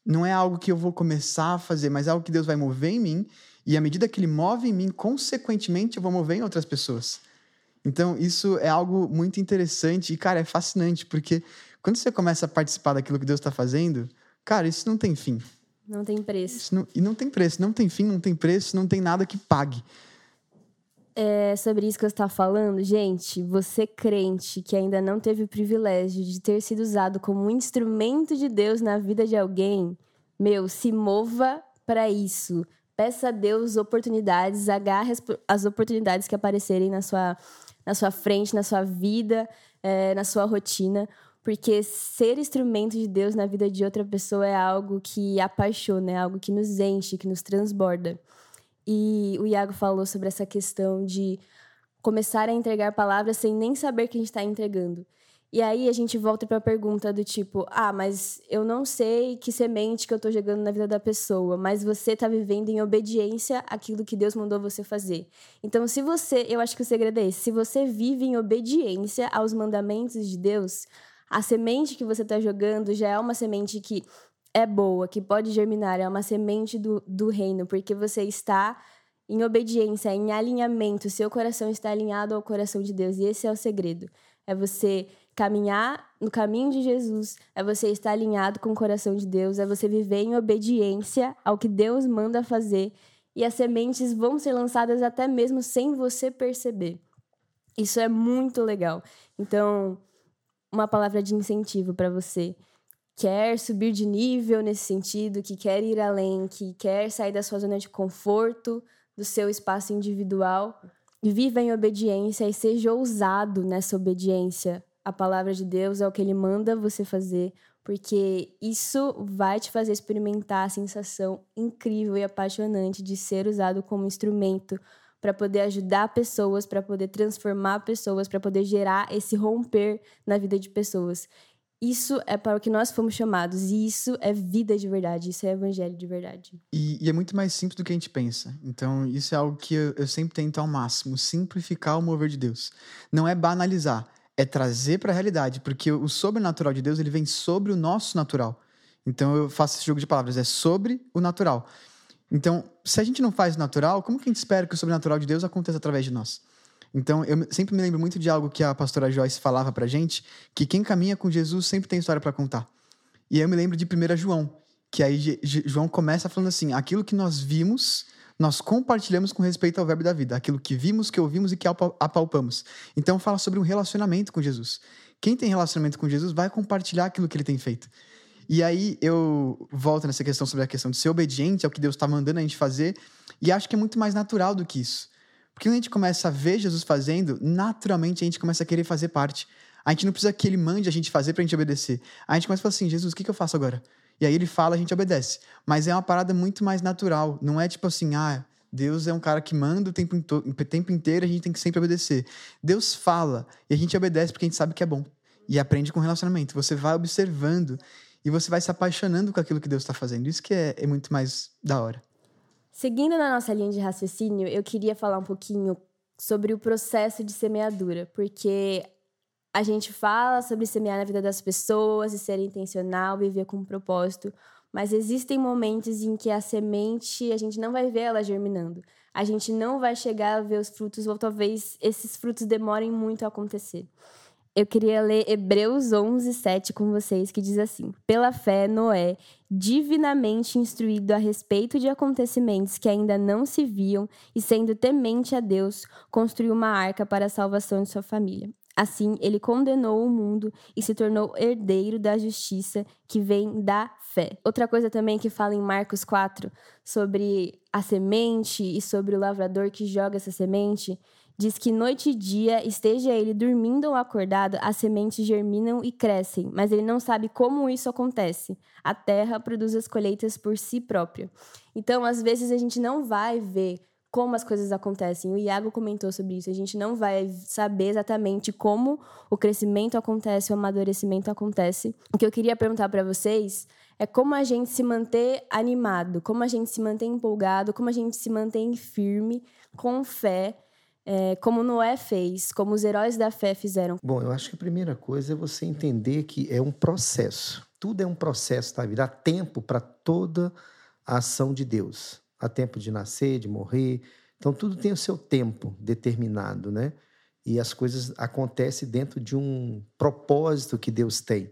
Não é algo que eu vou começar a fazer, mas é algo que Deus vai mover em mim, e à medida que Ele move em mim, consequentemente, eu vou mover em outras pessoas. Então, isso é algo muito interessante e, cara, é fascinante, porque quando você começa a participar daquilo que Deus está fazendo, cara, isso não tem fim. Não tem preço. Não, e não tem preço, não tem fim, não tem preço, não tem nada que pague é, sobre isso que você está falando, gente, você crente que ainda não teve o privilégio de ter sido usado como um instrumento de Deus na vida de alguém, meu, se mova para isso. Peça a Deus oportunidades, agarre as, as, oportunidades que aparecerem na sua, na sua frente, na sua vida, é, na sua rotina, porque ser instrumento de Deus na vida de outra pessoa é algo que apaixona, é algo que nos enche, que nos transborda. E o Iago falou sobre essa questão de começar a entregar palavras sem nem saber que a gente está entregando. E aí a gente volta para a pergunta do tipo: ah, mas eu não sei que semente que eu estou jogando na vida da pessoa, mas você está vivendo em obediência àquilo que Deus mandou você fazer. Então, se você, eu acho que o segredo é esse: se você vive em obediência aos mandamentos de Deus, a semente que você está jogando já é uma semente que é boa, que pode germinar, é uma semente do, do reino, porque você está em obediência, em alinhamento, seu coração está alinhado ao coração de Deus, e esse é o segredo. É você caminhar no caminho de Jesus, é você estar alinhado com o coração de Deus, é você viver em obediência ao que Deus manda fazer, e as sementes vão ser lançadas até mesmo sem você perceber. Isso é muito legal. Então, uma palavra de incentivo para você quer subir de nível nesse sentido, que quer ir além, que quer sair da sua zona de conforto, do seu espaço individual, viva em obediência e seja ousado nessa obediência. A palavra de Deus é o que ele manda você fazer, porque isso vai te fazer experimentar a sensação incrível e apaixonante de ser usado como instrumento para poder ajudar pessoas, para poder transformar pessoas, para poder gerar esse romper na vida de pessoas. Isso é para o que nós fomos chamados. E isso é vida de verdade. Isso é evangelho de verdade. E, e é muito mais simples do que a gente pensa. Então, isso é algo que eu, eu sempre tento ao máximo: simplificar o mover de Deus. Não é banalizar, é trazer para a realidade. Porque o sobrenatural de Deus ele vem sobre o nosso natural. Então, eu faço esse jogo de palavras: é sobre o natural. Então, se a gente não faz o natural, como que a gente espera que o sobrenatural de Deus aconteça através de nós? Então, eu sempre me lembro muito de algo que a pastora Joyce falava pra gente, que quem caminha com Jesus sempre tem história para contar. E aí eu me lembro de 1 João, que aí João começa falando assim: aquilo que nós vimos, nós compartilhamos com respeito ao verbo da vida, aquilo que vimos, que ouvimos e que apalpamos. Então fala sobre um relacionamento com Jesus. Quem tem relacionamento com Jesus vai compartilhar aquilo que ele tem feito. E aí eu volto nessa questão sobre a questão de ser obediente ao que Deus está mandando a gente fazer, e acho que é muito mais natural do que isso. Porque quando a gente começa a ver Jesus fazendo, naturalmente a gente começa a querer fazer parte. A gente não precisa que ele mande a gente fazer pra gente obedecer. A gente começa a falar assim: Jesus, o que, que eu faço agora? E aí ele fala, a gente obedece. Mas é uma parada muito mais natural. Não é tipo assim, ah, Deus é um cara que manda o tempo, o tempo inteiro, a gente tem que sempre obedecer. Deus fala e a gente obedece porque a gente sabe que é bom. E aprende com relacionamento. Você vai observando e você vai se apaixonando com aquilo que Deus está fazendo. Isso que é, é muito mais da hora. Seguindo na nossa linha de raciocínio, eu queria falar um pouquinho sobre o processo de semeadura, porque a gente fala sobre semear na vida das pessoas e ser intencional, viver com um propósito, mas existem momentos em que a semente, a gente não vai ver ela germinando. A gente não vai chegar a ver os frutos, ou talvez esses frutos demorem muito a acontecer. Eu queria ler Hebreus 11, 7 com vocês, que diz assim: Pela fé, Noé, divinamente instruído a respeito de acontecimentos que ainda não se viam e sendo temente a Deus, construiu uma arca para a salvação de sua família. Assim, ele condenou o mundo e se tornou herdeiro da justiça que vem da fé. Outra coisa também que fala em Marcos 4 sobre a semente e sobre o lavrador que joga essa semente, diz que noite e dia, esteja ele dormindo ou acordado, as sementes germinam e crescem, mas ele não sabe como isso acontece. A terra produz as colheitas por si própria. Então, às vezes a gente não vai ver como as coisas acontecem. O Iago comentou sobre isso. A gente não vai saber exatamente como o crescimento acontece, o amadurecimento acontece. O que eu queria perguntar para vocês é como a gente se manter animado, como a gente se mantém empolgado, como a gente se mantém firme, com fé, é, como Noé fez, como os heróis da fé fizeram. Bom, eu acho que a primeira coisa é você entender que é um processo. Tudo é um processo da vida. Há tempo para toda a ação de Deus. Há tempo de nascer, de morrer. Então, tudo tem o seu tempo determinado, né? E as coisas acontecem dentro de um propósito que Deus tem.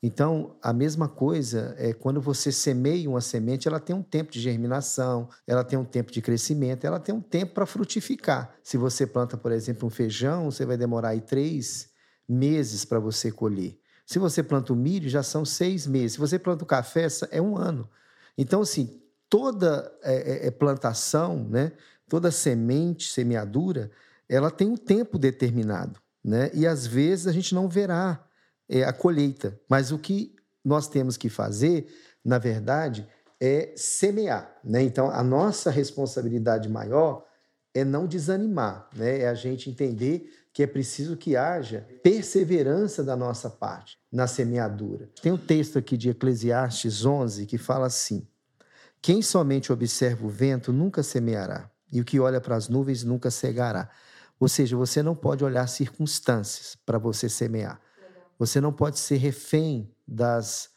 Então, a mesma coisa é quando você semeia uma semente, ela tem um tempo de germinação, ela tem um tempo de crescimento, ela tem um tempo para frutificar. Se você planta, por exemplo, um feijão, você vai demorar aí três meses para você colher. Se você planta o milho, já são seis meses. Se você planta o café, é um ano. Então, assim, toda é, é, é, plantação, né, toda semente, semeadura, ela tem um tempo determinado, né? E às vezes a gente não verá é, a colheita, mas o que nós temos que fazer, na verdade, é semear, né? Então a nossa responsabilidade maior é não desanimar, né? É a gente entender que é preciso que haja perseverança da nossa parte na semeadura. Tem um texto aqui de Eclesiastes 11 que fala assim: quem somente observa o vento nunca semeará, e o que olha para as nuvens nunca cegará. Ou seja, você não pode olhar circunstâncias para você semear. Você não pode ser refém das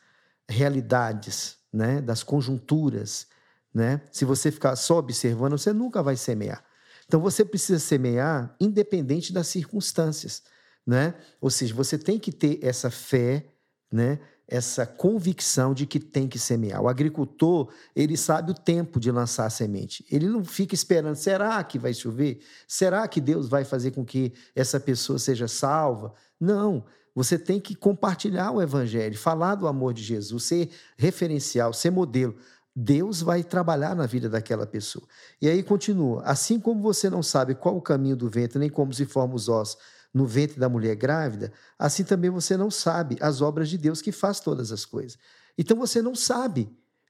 realidades, né? das conjunturas. Né? Se você ficar só observando, você nunca vai semear. Então você precisa semear independente das circunstâncias. Né? Ou seja, você tem que ter essa fé, né? essa convicção de que tem que semear. O agricultor, ele sabe o tempo de lançar a semente. Ele não fica esperando, será que vai chover? Será que Deus vai fazer com que essa pessoa seja salva? Não. Você tem que compartilhar o evangelho, falar do amor de Jesus, ser referencial, ser modelo. Deus vai trabalhar na vida daquela pessoa. E aí continua: assim como você não sabe qual o caminho do vento, nem como se formam os ossos, no ventre da mulher grávida, assim também você não sabe as obras de Deus que faz todas as coisas. Então você não sabe,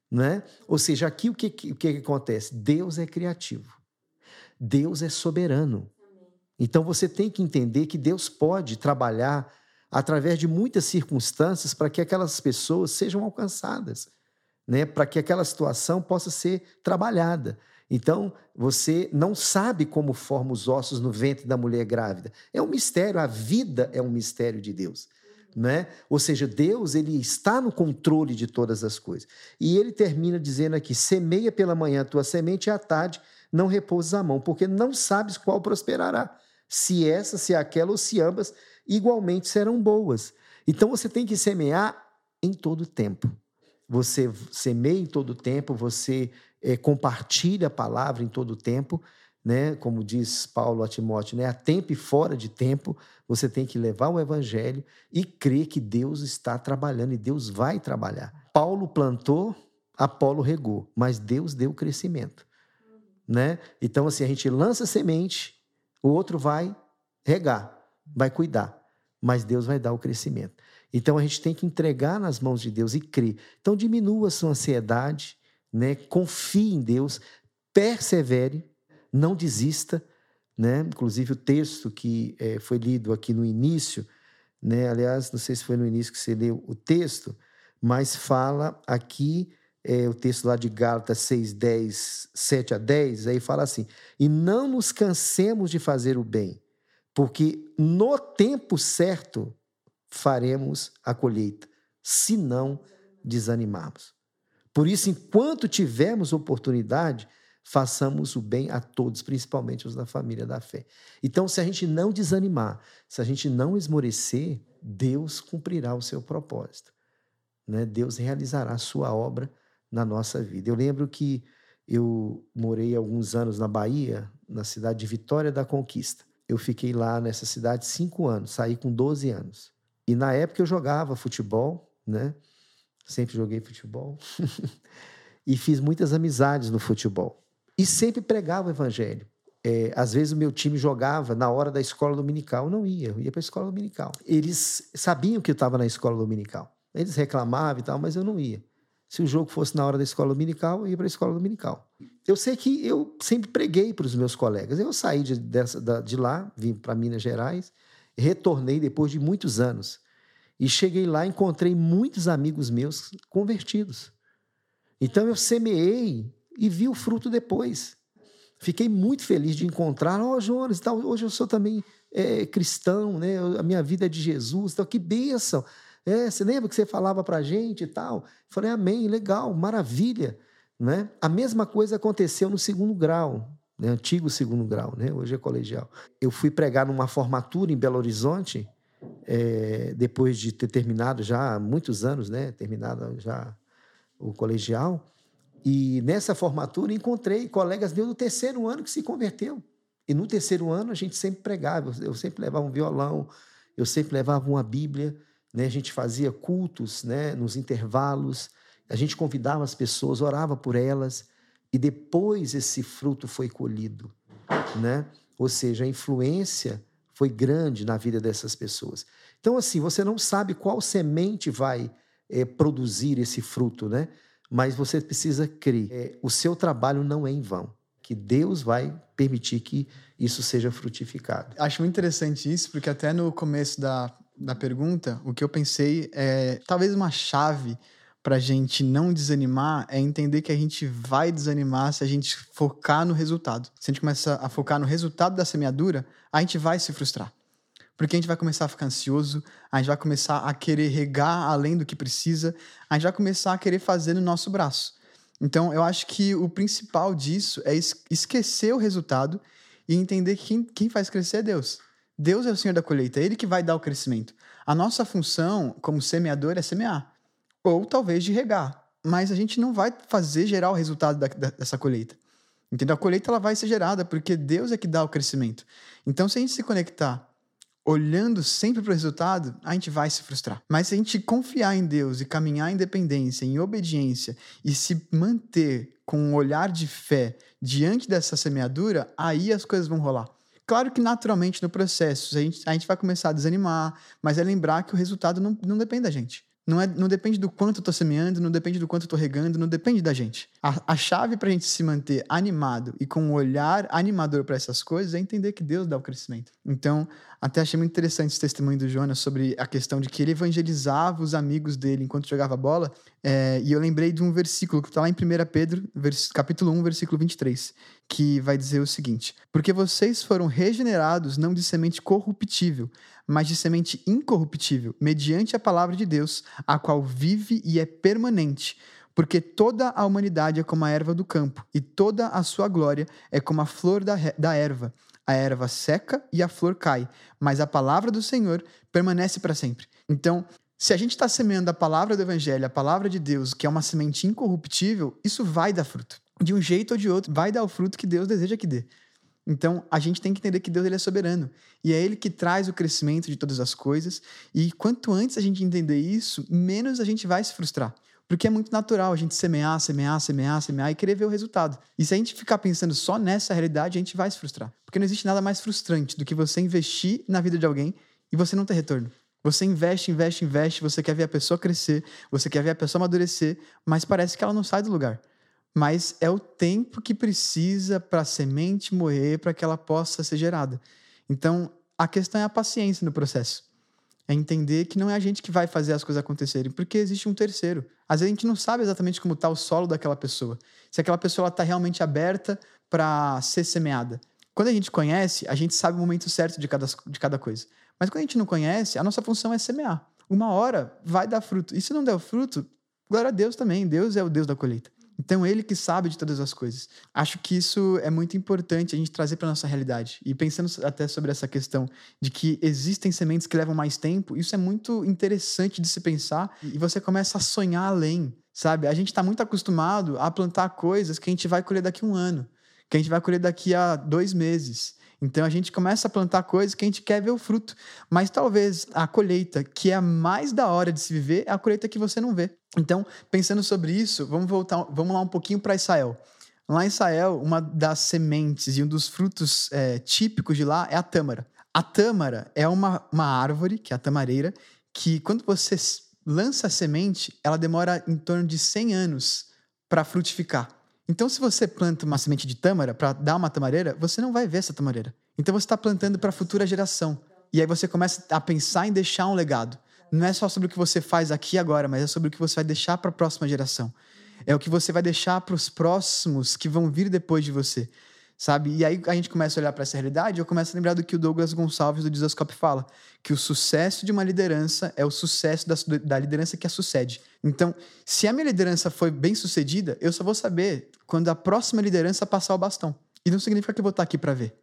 né? Ou seja, aqui o que, o que acontece? Deus é criativo. Deus é soberano. Então você tem que entender que Deus pode trabalhar através de muitas circunstâncias para que aquelas pessoas sejam alcançadas, né? Para que aquela situação possa ser trabalhada. Então, você não sabe como formam os ossos no ventre da mulher grávida. É um mistério, a vida é um mistério de Deus. Né? Ou seja, Deus ele está no controle de todas as coisas. E ele termina dizendo aqui: semeia pela manhã a tua semente e à tarde não repousas a mão, porque não sabes qual prosperará, se essa, se aquela ou se ambas igualmente serão boas. Então você tem que semear em todo tempo. Você semeia em todo tempo, você é, compartilha a palavra em todo tempo, né? Como diz Paulo a Timóteo, né? A tempo e fora de tempo, você tem que levar o evangelho e crer que Deus está trabalhando e Deus vai trabalhar. Paulo plantou, Apolo regou, mas Deus deu crescimento, né? Então assim, a gente lança semente, o outro vai regar, vai cuidar, mas Deus vai dar o crescimento. Então a gente tem que entregar nas mãos de Deus e crer. Então diminua a sua ansiedade, né? Confie em Deus, persevere, não desista, né? Inclusive o texto que é, foi lido aqui no início, né? Aliás, não sei se foi no início que você leu o texto, mas fala aqui é, o texto lá de Gálatas 6, 10, 7 a 10, aí fala assim: e não nos cansemos de fazer o bem, porque no tempo certo faremos a colheita, se não desanimarmos. Por isso, enquanto tivermos oportunidade, façamos o bem a todos, principalmente os da família da fé. Então, se a gente não desanimar, se a gente não esmorecer, Deus cumprirá o seu propósito. Né? Deus realizará a sua obra na nossa vida. Eu lembro que eu morei alguns anos na Bahia, na cidade de Vitória da Conquista. Eu fiquei lá nessa cidade cinco anos, saí com 12 anos. E na época eu jogava futebol, né? Sempre joguei futebol. e fiz muitas amizades no futebol. E sempre pregava o evangelho. É, às vezes o meu time jogava na hora da escola dominical. Eu não ia, eu ia para a escola dominical. Eles sabiam que eu estava na escola dominical. Eles reclamavam e tal, mas eu não ia. Se o jogo fosse na hora da escola dominical, eu ia para a escola dominical. Eu sei que eu sempre preguei para os meus colegas. Eu saí de, dessa, de lá, vim para Minas Gerais, retornei depois de muitos anos. E cheguei lá, encontrei muitos amigos meus convertidos. Então eu semeei e vi o fruto depois. Fiquei muito feliz de encontrar, ó, oh, Jonas, hoje eu sou também é, cristão, né? A minha vida é de Jesus, tal, que bênção. É, você lembra que você falava para a gente e tal? falei, amém, legal, maravilha. Né? A mesma coisa aconteceu no segundo grau, né? antigo segundo grau, né? hoje é colegial. Eu fui pregar numa formatura em Belo Horizonte, é, depois de ter terminado já há muitos anos, né? terminado já o colegial, e nessa formatura encontrei colegas meus do terceiro ano que se converteu. E no terceiro ano a gente sempre pregava, eu sempre levava um violão, eu sempre levava uma Bíblia, né? a gente fazia cultos né? nos intervalos, a gente convidava as pessoas, orava por elas, e depois esse fruto foi colhido. Né? Ou seja, a influência foi grande na vida dessas pessoas. Então, assim, você não sabe qual semente vai é, produzir esse fruto, né? mas você precisa crer. É, o seu trabalho não é em vão, que Deus vai permitir que isso seja frutificado. Acho muito interessante isso, porque até no começo da, da pergunta, o que eu pensei é talvez uma chave para gente não desanimar é entender que a gente vai desanimar se a gente focar no resultado. Se a gente começa a focar no resultado da semeadura, a gente vai se frustrar. Porque a gente vai começar a ficar ansioso, a gente vai começar a querer regar além do que precisa, a gente vai começar a querer fazer no nosso braço. Então, eu acho que o principal disso é esquecer o resultado e entender que quem faz crescer é Deus. Deus é o Senhor da colheita, é Ele que vai dar o crescimento. A nossa função como semeador é semear, ou talvez de regar, mas a gente não vai fazer gerar o resultado da, da, dessa colheita. Entendeu? A colheita ela vai ser gerada porque Deus é que dá o crescimento. Então, se a gente se conectar olhando sempre para o resultado, a gente vai se frustrar. Mas se a gente confiar em Deus e caminhar em dependência, em obediência e se manter com um olhar de fé diante dessa semeadura, aí as coisas vão rolar. Claro que naturalmente no processo a gente, a gente vai começar a desanimar, mas é lembrar que o resultado não, não depende da gente. Não, é, não depende do quanto eu tô semeando, não depende do quanto eu tô regando, não depende da gente. A, a chave para a gente se manter animado e com um olhar animador para essas coisas é entender que Deus dá o crescimento. Então, até achei muito interessante esse testemunho do Jonas sobre a questão de que ele evangelizava os amigos dele enquanto jogava bola. É, e eu lembrei de um versículo que está lá em 1 Pedro, capítulo 1, versículo 23, que vai dizer o seguinte: Porque vocês foram regenerados não de semente corruptível, mas de semente incorruptível, mediante a palavra de Deus, a qual vive e é permanente. Porque toda a humanidade é como a erva do campo, e toda a sua glória é como a flor da, da erva. A erva seca e a flor cai, mas a palavra do Senhor permanece para sempre. Então, se a gente está semeando a palavra do Evangelho, a palavra de Deus, que é uma semente incorruptível, isso vai dar fruto. De um jeito ou de outro, vai dar o fruto que Deus deseja que dê. Então, a gente tem que entender que Deus ele é soberano. E é Ele que traz o crescimento de todas as coisas. E quanto antes a gente entender isso, menos a gente vai se frustrar. Porque é muito natural a gente semear, semear, semear, semear e querer ver o resultado. E se a gente ficar pensando só nessa realidade, a gente vai se frustrar. Porque não existe nada mais frustrante do que você investir na vida de alguém e você não ter retorno. Você investe, investe, investe, você quer ver a pessoa crescer, você quer ver a pessoa amadurecer, mas parece que ela não sai do lugar mas é o tempo que precisa para a semente morrer para que ela possa ser gerada. Então, a questão é a paciência no processo. É entender que não é a gente que vai fazer as coisas acontecerem, porque existe um terceiro. Às vezes a gente não sabe exatamente como está o solo daquela pessoa. Se aquela pessoa está realmente aberta para ser semeada. Quando a gente conhece, a gente sabe o momento certo de cada, de cada coisa. Mas quando a gente não conhece, a nossa função é semear. Uma hora vai dar fruto. E se não der fruto, glória a Deus também. Deus é o Deus da colheita. Então, ele que sabe de todas as coisas. Acho que isso é muito importante a gente trazer para nossa realidade. E pensando até sobre essa questão de que existem sementes que levam mais tempo, isso é muito interessante de se pensar e você começa a sonhar além, sabe? A gente está muito acostumado a plantar coisas que a gente vai colher daqui a um ano, que a gente vai colher daqui a dois meses. Então a gente começa a plantar coisas que a gente quer ver o fruto. Mas talvez a colheita que é mais da hora de se viver é a colheita que você não vê. Então, pensando sobre isso, vamos voltar, vamos lá um pouquinho para Israel. Lá em Israel, uma das sementes e um dos frutos é, típicos de lá é a tâmara. A tâmara é uma, uma árvore, que é a tamareira, que quando você lança a semente, ela demora em torno de 100 anos para frutificar. Então, se você planta uma semente de tâmara para dar uma tamareira, você não vai ver essa tamareira. Então, você está plantando para a futura geração. E aí você começa a pensar em deixar um legado. Não é só sobre o que você faz aqui agora, mas é sobre o que você vai deixar para a próxima geração. É o que você vai deixar para os próximos que vão vir depois de você sabe? E aí a gente começa a olhar para essa realidade, eu começo a lembrar do que o Douglas Gonçalves do Dizascope fala, que o sucesso de uma liderança é o sucesso da, da liderança que a sucede. Então, se a minha liderança foi bem sucedida, eu só vou saber quando a próxima liderança passar o bastão. E não significa que eu vou estar aqui para ver.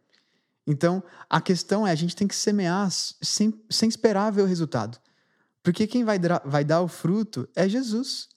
Então, a questão é, a gente tem que semear sem, sem esperar ver o resultado. Porque quem vai, vai dar o fruto é Jesus.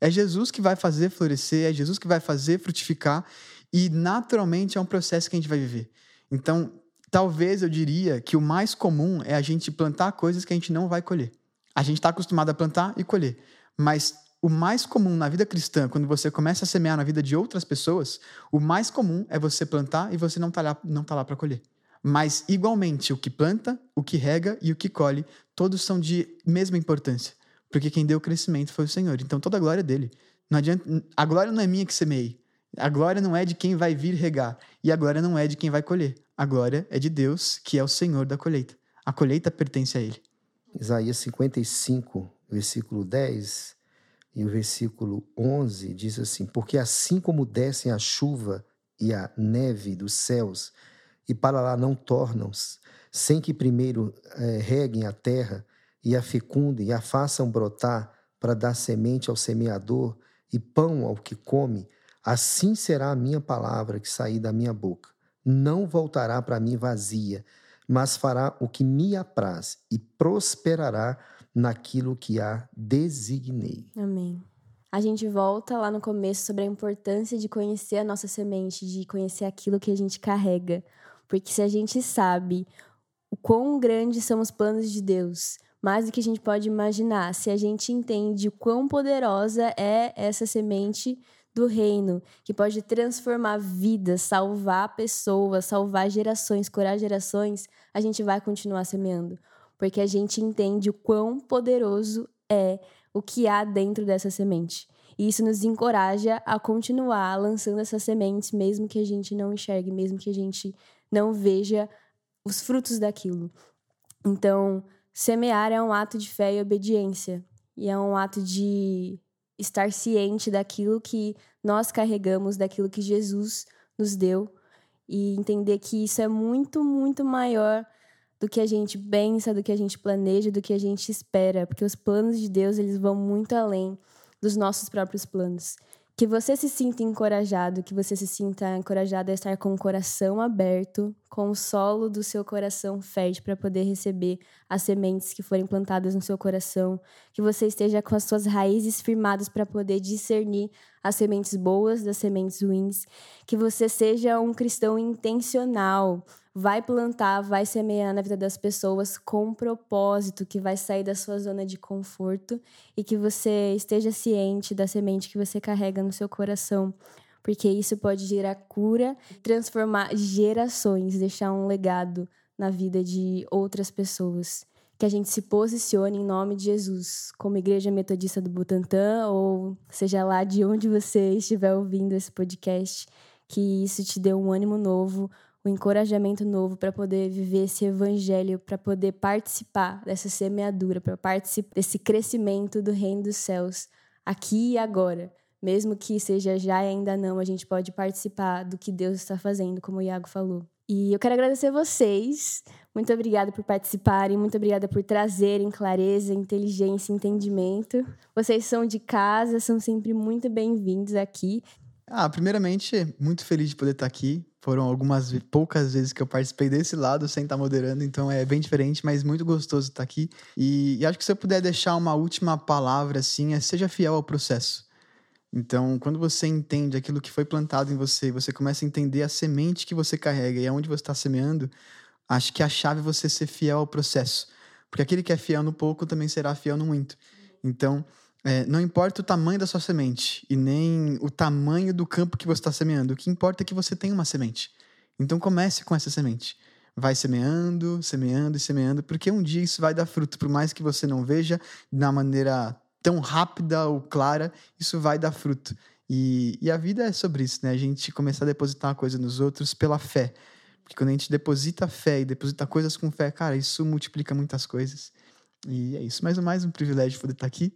É Jesus que vai fazer florescer, é Jesus que vai fazer frutificar. E naturalmente é um processo que a gente vai viver. Então, talvez eu diria que o mais comum é a gente plantar coisas que a gente não vai colher. A gente está acostumado a plantar e colher. Mas o mais comum na vida cristã, quando você começa a semear na vida de outras pessoas, o mais comum é você plantar e você não está lá, tá lá para colher. Mas, igualmente, o que planta, o que rega e o que colhe, todos são de mesma importância. Porque quem deu o crescimento foi o Senhor. Então, toda a glória é dele. Não adianta, a glória não é minha que semeei. A glória não é de quem vai vir regar, e a glória não é de quem vai colher. A glória é de Deus, que é o Senhor da colheita. A colheita pertence a Ele. Isaías 55, versículo 10 e o versículo 11 diz assim: Porque assim como descem a chuva e a neve dos céus, e para lá não tornam, sem que primeiro é, reguem a terra e a fecundem e a façam brotar para dar semente ao semeador e pão ao que come, Assim será a minha palavra que sair da minha boca. Não voltará para mim vazia, mas fará o que me apraz e prosperará naquilo que a designei. Amém. A gente volta lá no começo sobre a importância de conhecer a nossa semente, de conhecer aquilo que a gente carrega. Porque se a gente sabe o quão grandes são os planos de Deus, mais do que a gente pode imaginar, se a gente entende o quão poderosa é essa semente do reino, que pode transformar vidas, salvar pessoas, salvar gerações, curar gerações, a gente vai continuar semeando. Porque a gente entende o quão poderoso é o que há dentro dessa semente. E isso nos encoraja a continuar lançando essas sementes, mesmo que a gente não enxergue, mesmo que a gente não veja os frutos daquilo. Então, semear é um ato de fé e obediência. E é um ato de estar ciente daquilo que nós carregamos, daquilo que Jesus nos deu e entender que isso é muito, muito maior do que a gente pensa, do que a gente planeja, do que a gente espera, porque os planos de Deus, eles vão muito além dos nossos próprios planos. Que você se sinta encorajado, que você se sinta encorajado a estar com o coração aberto, com o solo do seu coração fértil para poder receber as sementes que forem plantadas no seu coração, que você esteja com as suas raízes firmadas para poder discernir as sementes boas das sementes ruins, que você seja um cristão intencional, vai plantar, vai semear na vida das pessoas com um propósito, que vai sair da sua zona de conforto e que você esteja ciente da semente que você carrega no seu coração, porque isso pode gerar cura, transformar gerações, deixar um legado na vida de outras pessoas. Que a gente se posicione em nome de Jesus, como Igreja Metodista do Butantã, ou seja lá de onde você estiver ouvindo esse podcast, que isso te dê um ânimo novo, o encorajamento novo para poder viver esse evangelho, para poder participar dessa semeadura, para participar desse crescimento do reino dos céus aqui e agora. Mesmo que seja já e ainda não, a gente pode participar do que Deus está fazendo, como o Iago falou. E eu quero agradecer vocês. Muito obrigada por participarem, muito obrigada por trazerem clareza, inteligência, entendimento. Vocês são de casa, são sempre muito bem-vindos aqui. Ah, primeiramente, muito feliz de poder estar aqui. Foram algumas poucas vezes que eu participei desse lado sem estar moderando, então é bem diferente, mas muito gostoso estar aqui. E, e acho que se eu puder deixar uma última palavra assim, é seja fiel ao processo. Então, quando você entende aquilo que foi plantado em você, você começa a entender a semente que você carrega e aonde você está semeando, acho que a chave é você ser fiel ao processo. Porque aquele que é fiel no pouco também será fiel no muito. Então, é, não importa o tamanho da sua semente e nem o tamanho do campo que você está semeando, o que importa é que você tenha uma semente. Então comece com essa semente. Vai semeando, semeando e semeando, porque um dia isso vai dar fruto, por mais que você não veja da maneira tão rápida ou clara, isso vai dar fruto. E, e a vida é sobre isso, né? A gente começar a depositar uma coisa nos outros pela fé. Porque quando a gente deposita fé e deposita coisas com fé, cara, isso multiplica muitas coisas. E é isso. Mais mais um privilégio poder estar aqui.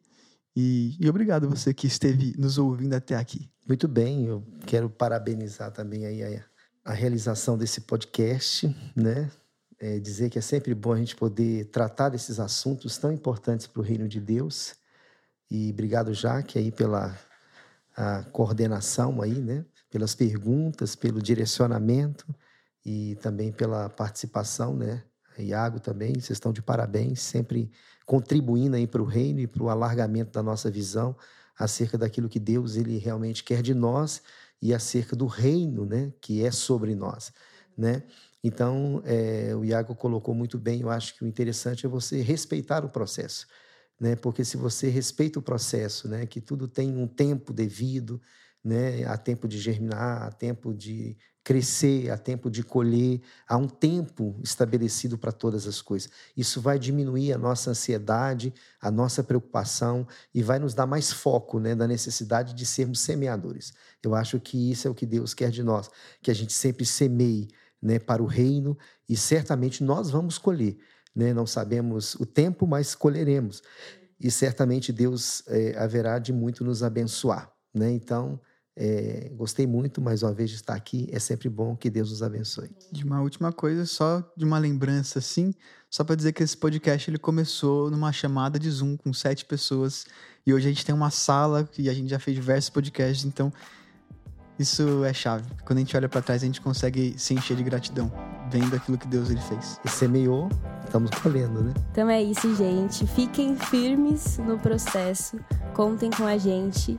E, e obrigado a você que esteve nos ouvindo até aqui. Muito bem, eu quero parabenizar também aí a, a realização desse podcast, né? É dizer que é sempre bom a gente poder tratar desses assuntos tão importantes para o reino de Deus. E obrigado, Jaque, aí pela coordenação aí, né? Pelas perguntas, pelo direcionamento e também pela participação, né? Iago também, vocês estão de parabéns, sempre contribuindo aí para o reino e para o alargamento da nossa visão acerca daquilo que Deus ele realmente quer de nós e acerca do reino, né, que é sobre nós, né? Então, é, o Iago colocou muito bem. Eu acho que o interessante é você respeitar o processo, né? Porque se você respeita o processo, né, que tudo tem um tempo devido, né? Há tempo de germinar, há tempo de crescer, há tempo de colher, há um tempo estabelecido para todas as coisas. Isso vai diminuir a nossa ansiedade, a nossa preocupação e vai nos dar mais foco né, da necessidade de sermos semeadores. Eu acho que isso é o que Deus quer de nós, que a gente sempre semeie né, para o reino e certamente nós vamos colher. Né? Não sabemos o tempo, mas colheremos. E certamente Deus é, haverá de muito nos abençoar. Né? Então, é, gostei muito mais uma vez de estar aqui. É sempre bom que Deus nos abençoe. De uma última coisa, só de uma lembrança assim, só para dizer que esse podcast ele começou numa chamada de Zoom com sete pessoas e hoje a gente tem uma sala e a gente já fez diversos podcasts. Então isso é chave. Quando a gente olha para trás, a gente consegue se encher de gratidão, vendo aquilo que Deus ele fez. E semeou, estamos colhendo, né? Então é isso, gente. Fiquem firmes no processo. Contem com a gente